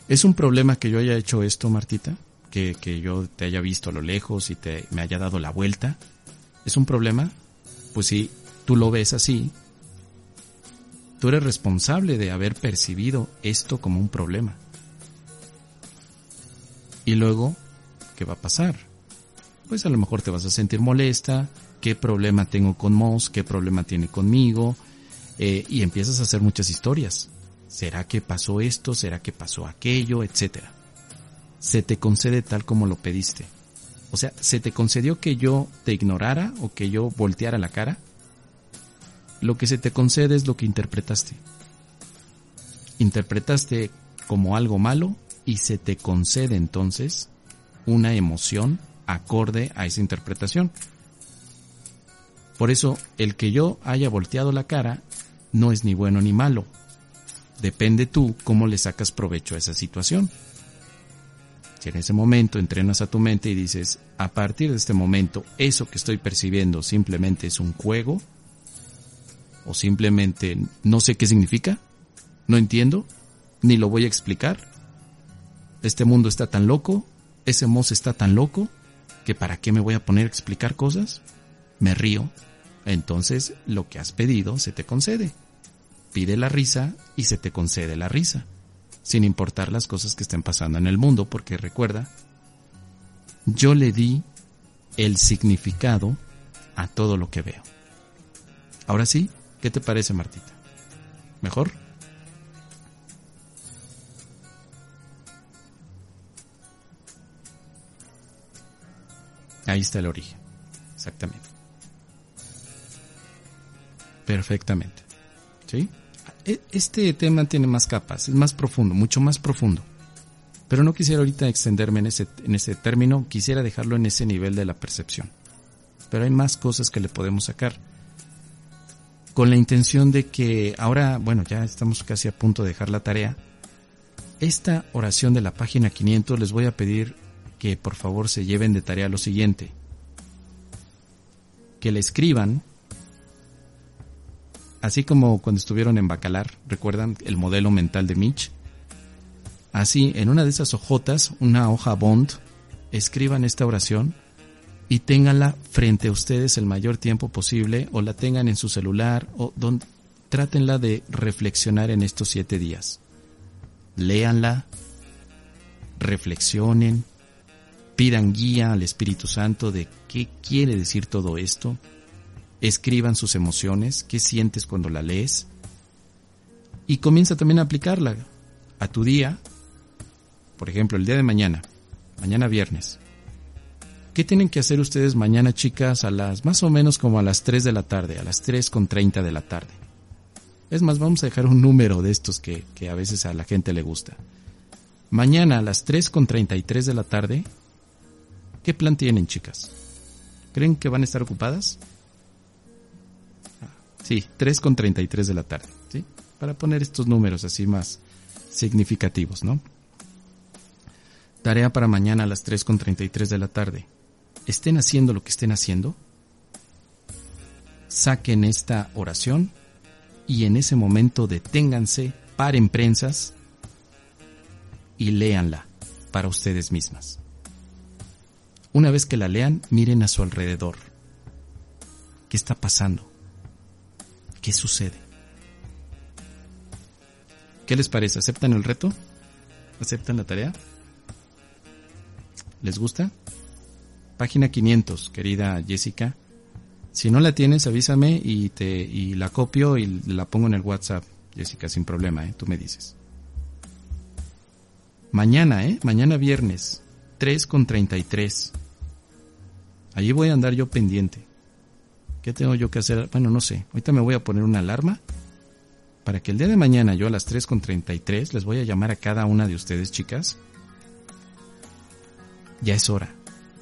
¿Es un problema que yo haya hecho esto, Martita? Que, que yo te haya visto a lo lejos y te, me haya dado la vuelta. ¿Es un problema? Pues si tú lo ves así, tú eres responsable de haber percibido esto como un problema. Y luego, ¿qué va a pasar? Pues a lo mejor te vas a sentir molesta, qué problema tengo con Moss, qué problema tiene conmigo, eh, y empiezas a hacer muchas historias. ¿Será que pasó esto? ¿Será que pasó aquello? Etcétera. Se te concede tal como lo pediste. O sea, ¿se te concedió que yo te ignorara o que yo volteara la cara? Lo que se te concede es lo que interpretaste. Interpretaste como algo malo y se te concede entonces una emoción acorde a esa interpretación. Por eso, el que yo haya volteado la cara no es ni bueno ni malo, Depende tú cómo le sacas provecho a esa situación. Si en ese momento entrenas a tu mente y dices, a partir de este momento, eso que estoy percibiendo simplemente es un juego, o simplemente no sé qué significa, no entiendo, ni lo voy a explicar. Este mundo está tan loco, ese mozo está tan loco, que para qué me voy a poner a explicar cosas. Me río. Entonces lo que has pedido se te concede pide la risa y se te concede la risa, sin importar las cosas que estén pasando en el mundo, porque recuerda, yo le di el significado a todo lo que veo. Ahora sí, ¿qué te parece, Martita? ¿Mejor? Ahí está el origen, exactamente. Perfectamente. ¿Sí? E, este tema tiene más capas, es más profundo, mucho más profundo. Pero no quisiera ahorita extenderme en ese, en ese término, quisiera dejarlo en ese nivel de la percepción. Pero hay más cosas que le podemos sacar. Con la intención de que ahora, bueno, ya estamos casi a punto de dejar la tarea. Esta oración de la página 500 les voy a pedir que por favor se lleven de tarea lo siguiente. Que la escriban así como cuando estuvieron en Bacalar, recuerdan el modelo mental de Mitch. Así, en una de esas hojotas, una hoja bond, escriban esta oración y ténganla frente a ustedes el mayor tiempo posible o la tengan en su celular o donde, trátenla de reflexionar en estos siete días. Léanla, reflexionen, pidan guía al Espíritu Santo de qué quiere decir todo esto, escriban sus emociones, qué sientes cuando la lees y comienza también a aplicarla a tu día. Por ejemplo, el día de mañana, mañana viernes. ¿Qué tienen que hacer ustedes mañana, chicas, a las más o menos como a las 3 de la tarde, a las 3 con 30 de la tarde? Es más, vamos a dejar un número de estos que, que a veces a la gente le gusta. Mañana a las 3.33 de la tarde, ¿qué plan tienen, chicas? ¿Creen que van a estar ocupadas? Sí, 3.33 de la tarde, ¿sí? Para poner estos números así más significativos, ¿no? Tarea para mañana a las 3.33 de la tarde. Estén haciendo lo que estén haciendo. Saquen esta oración y en ese momento deténganse, paren prensas y léanla para ustedes mismas. Una vez que la lean, miren a su alrededor. ¿Qué está pasando? ¿Qué sucede? ¿Qué les parece? ¿Aceptan el reto? ¿Aceptan la tarea? ¿Les gusta? Página 500, querida Jessica. Si no la tienes, avísame y te y la copio y la pongo en el WhatsApp, Jessica, sin problema, ¿eh? Tú me dices. Mañana, ¿eh? Mañana viernes, 3 con 33. Allí voy a andar yo pendiente. ¿Qué tengo yo que hacer? Bueno, no sé. Ahorita me voy a poner una alarma para que el día de mañana yo a las 3 con 33 les voy a llamar a cada una de ustedes, chicas. Ya es hora.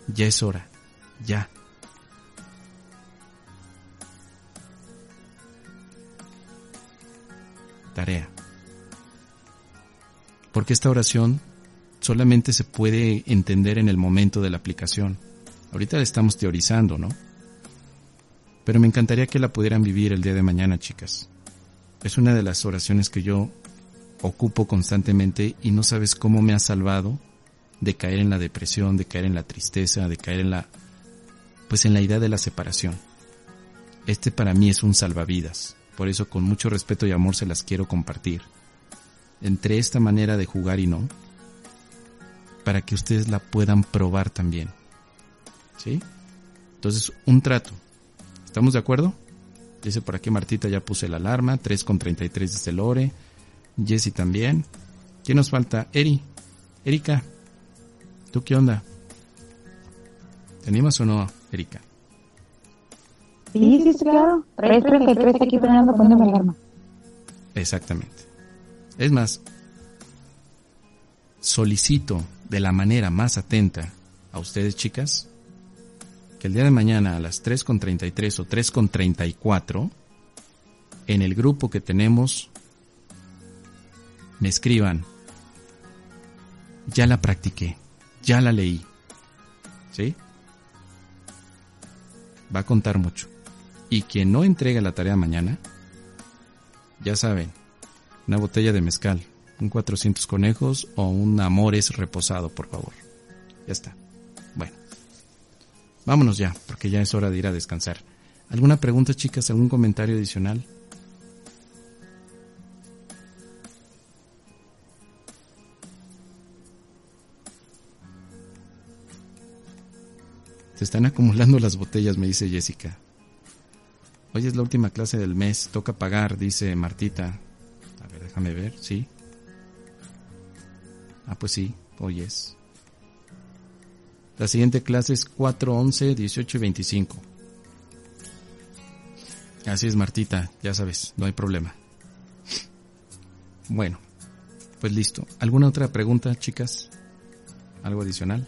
Ya es hora. Ya. Tarea. Porque esta oración solamente se puede entender en el momento de la aplicación. Ahorita la estamos teorizando, ¿no? Pero me encantaría que la pudieran vivir el día de mañana, chicas. Es una de las oraciones que yo ocupo constantemente y no sabes cómo me ha salvado de caer en la depresión, de caer en la tristeza, de caer en la pues en la idea de la separación. Este para mí es un salvavidas. Por eso con mucho respeto y amor se las quiero compartir. Entre esta manera de jugar y no, para que ustedes la puedan probar también. ¿Sí? Entonces, un trato. ¿Estamos de acuerdo? Dice por aquí Martita, ya puse la alarma. 3 con 33 dice Lore. Jesse también. ¿Quién nos falta? Eri. Erika. ¿Tú qué onda? ¿Te animas o no, Erika? Sí, sí, sí, claro. 3.33 aquí poniendo, poniendo la alarma. Exactamente. Es más, solicito de la manera más atenta a ustedes, chicas, que el día de mañana a las 3.33 o 3.34, en el grupo que tenemos, me escriban, ya la practiqué, ya la leí. ¿Sí? Va a contar mucho. Y quien no entregue la tarea mañana, ya saben, una botella de mezcal, un 400 conejos o un amores reposado, por favor. Ya está. Vámonos ya, porque ya es hora de ir a descansar. ¿Alguna pregunta, chicas? ¿Algún comentario adicional? Se están acumulando las botellas, me dice Jessica. Hoy es la última clase del mes, toca pagar, dice Martita. A ver, déjame ver, sí. Ah, pues sí, hoy es. La siguiente clase es 4, 11, 18 y 25. Así es, Martita, ya sabes, no hay problema. Bueno, pues listo. ¿Alguna otra pregunta, chicas? ¿Algo adicional?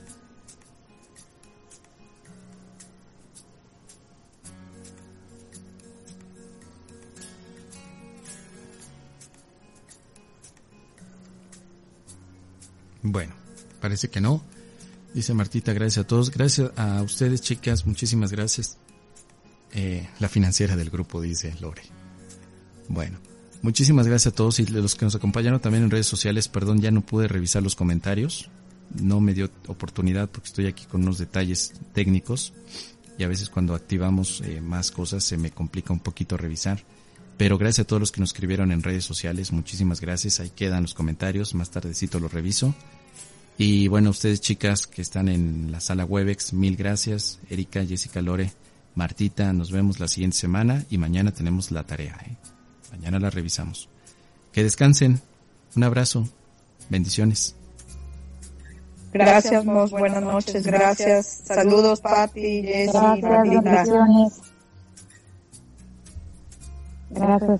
Bueno, parece que no. Dice Martita, gracias a todos. Gracias a ustedes, chicas. Muchísimas gracias. Eh, la financiera del grupo, dice Lore. Bueno, muchísimas gracias a todos y los que nos acompañaron también en redes sociales. Perdón, ya no pude revisar los comentarios. No me dio oportunidad porque estoy aquí con unos detalles técnicos y a veces cuando activamos eh, más cosas se me complica un poquito revisar. Pero gracias a todos los que nos escribieron en redes sociales, muchísimas gracias. Ahí quedan los comentarios, más tardecito los reviso. Y bueno, ustedes chicas que están en la sala Webex, mil gracias. Erika, Jessica Lore, Martita, nos vemos la siguiente semana y mañana tenemos la tarea. ¿eh? Mañana la revisamos. Que descansen. Un abrazo. Bendiciones. Gracias, Mos. Buenas noches. Gracias. Saludos, Pati, Jessy, Gracias, Martita. bendiciones. Gracias,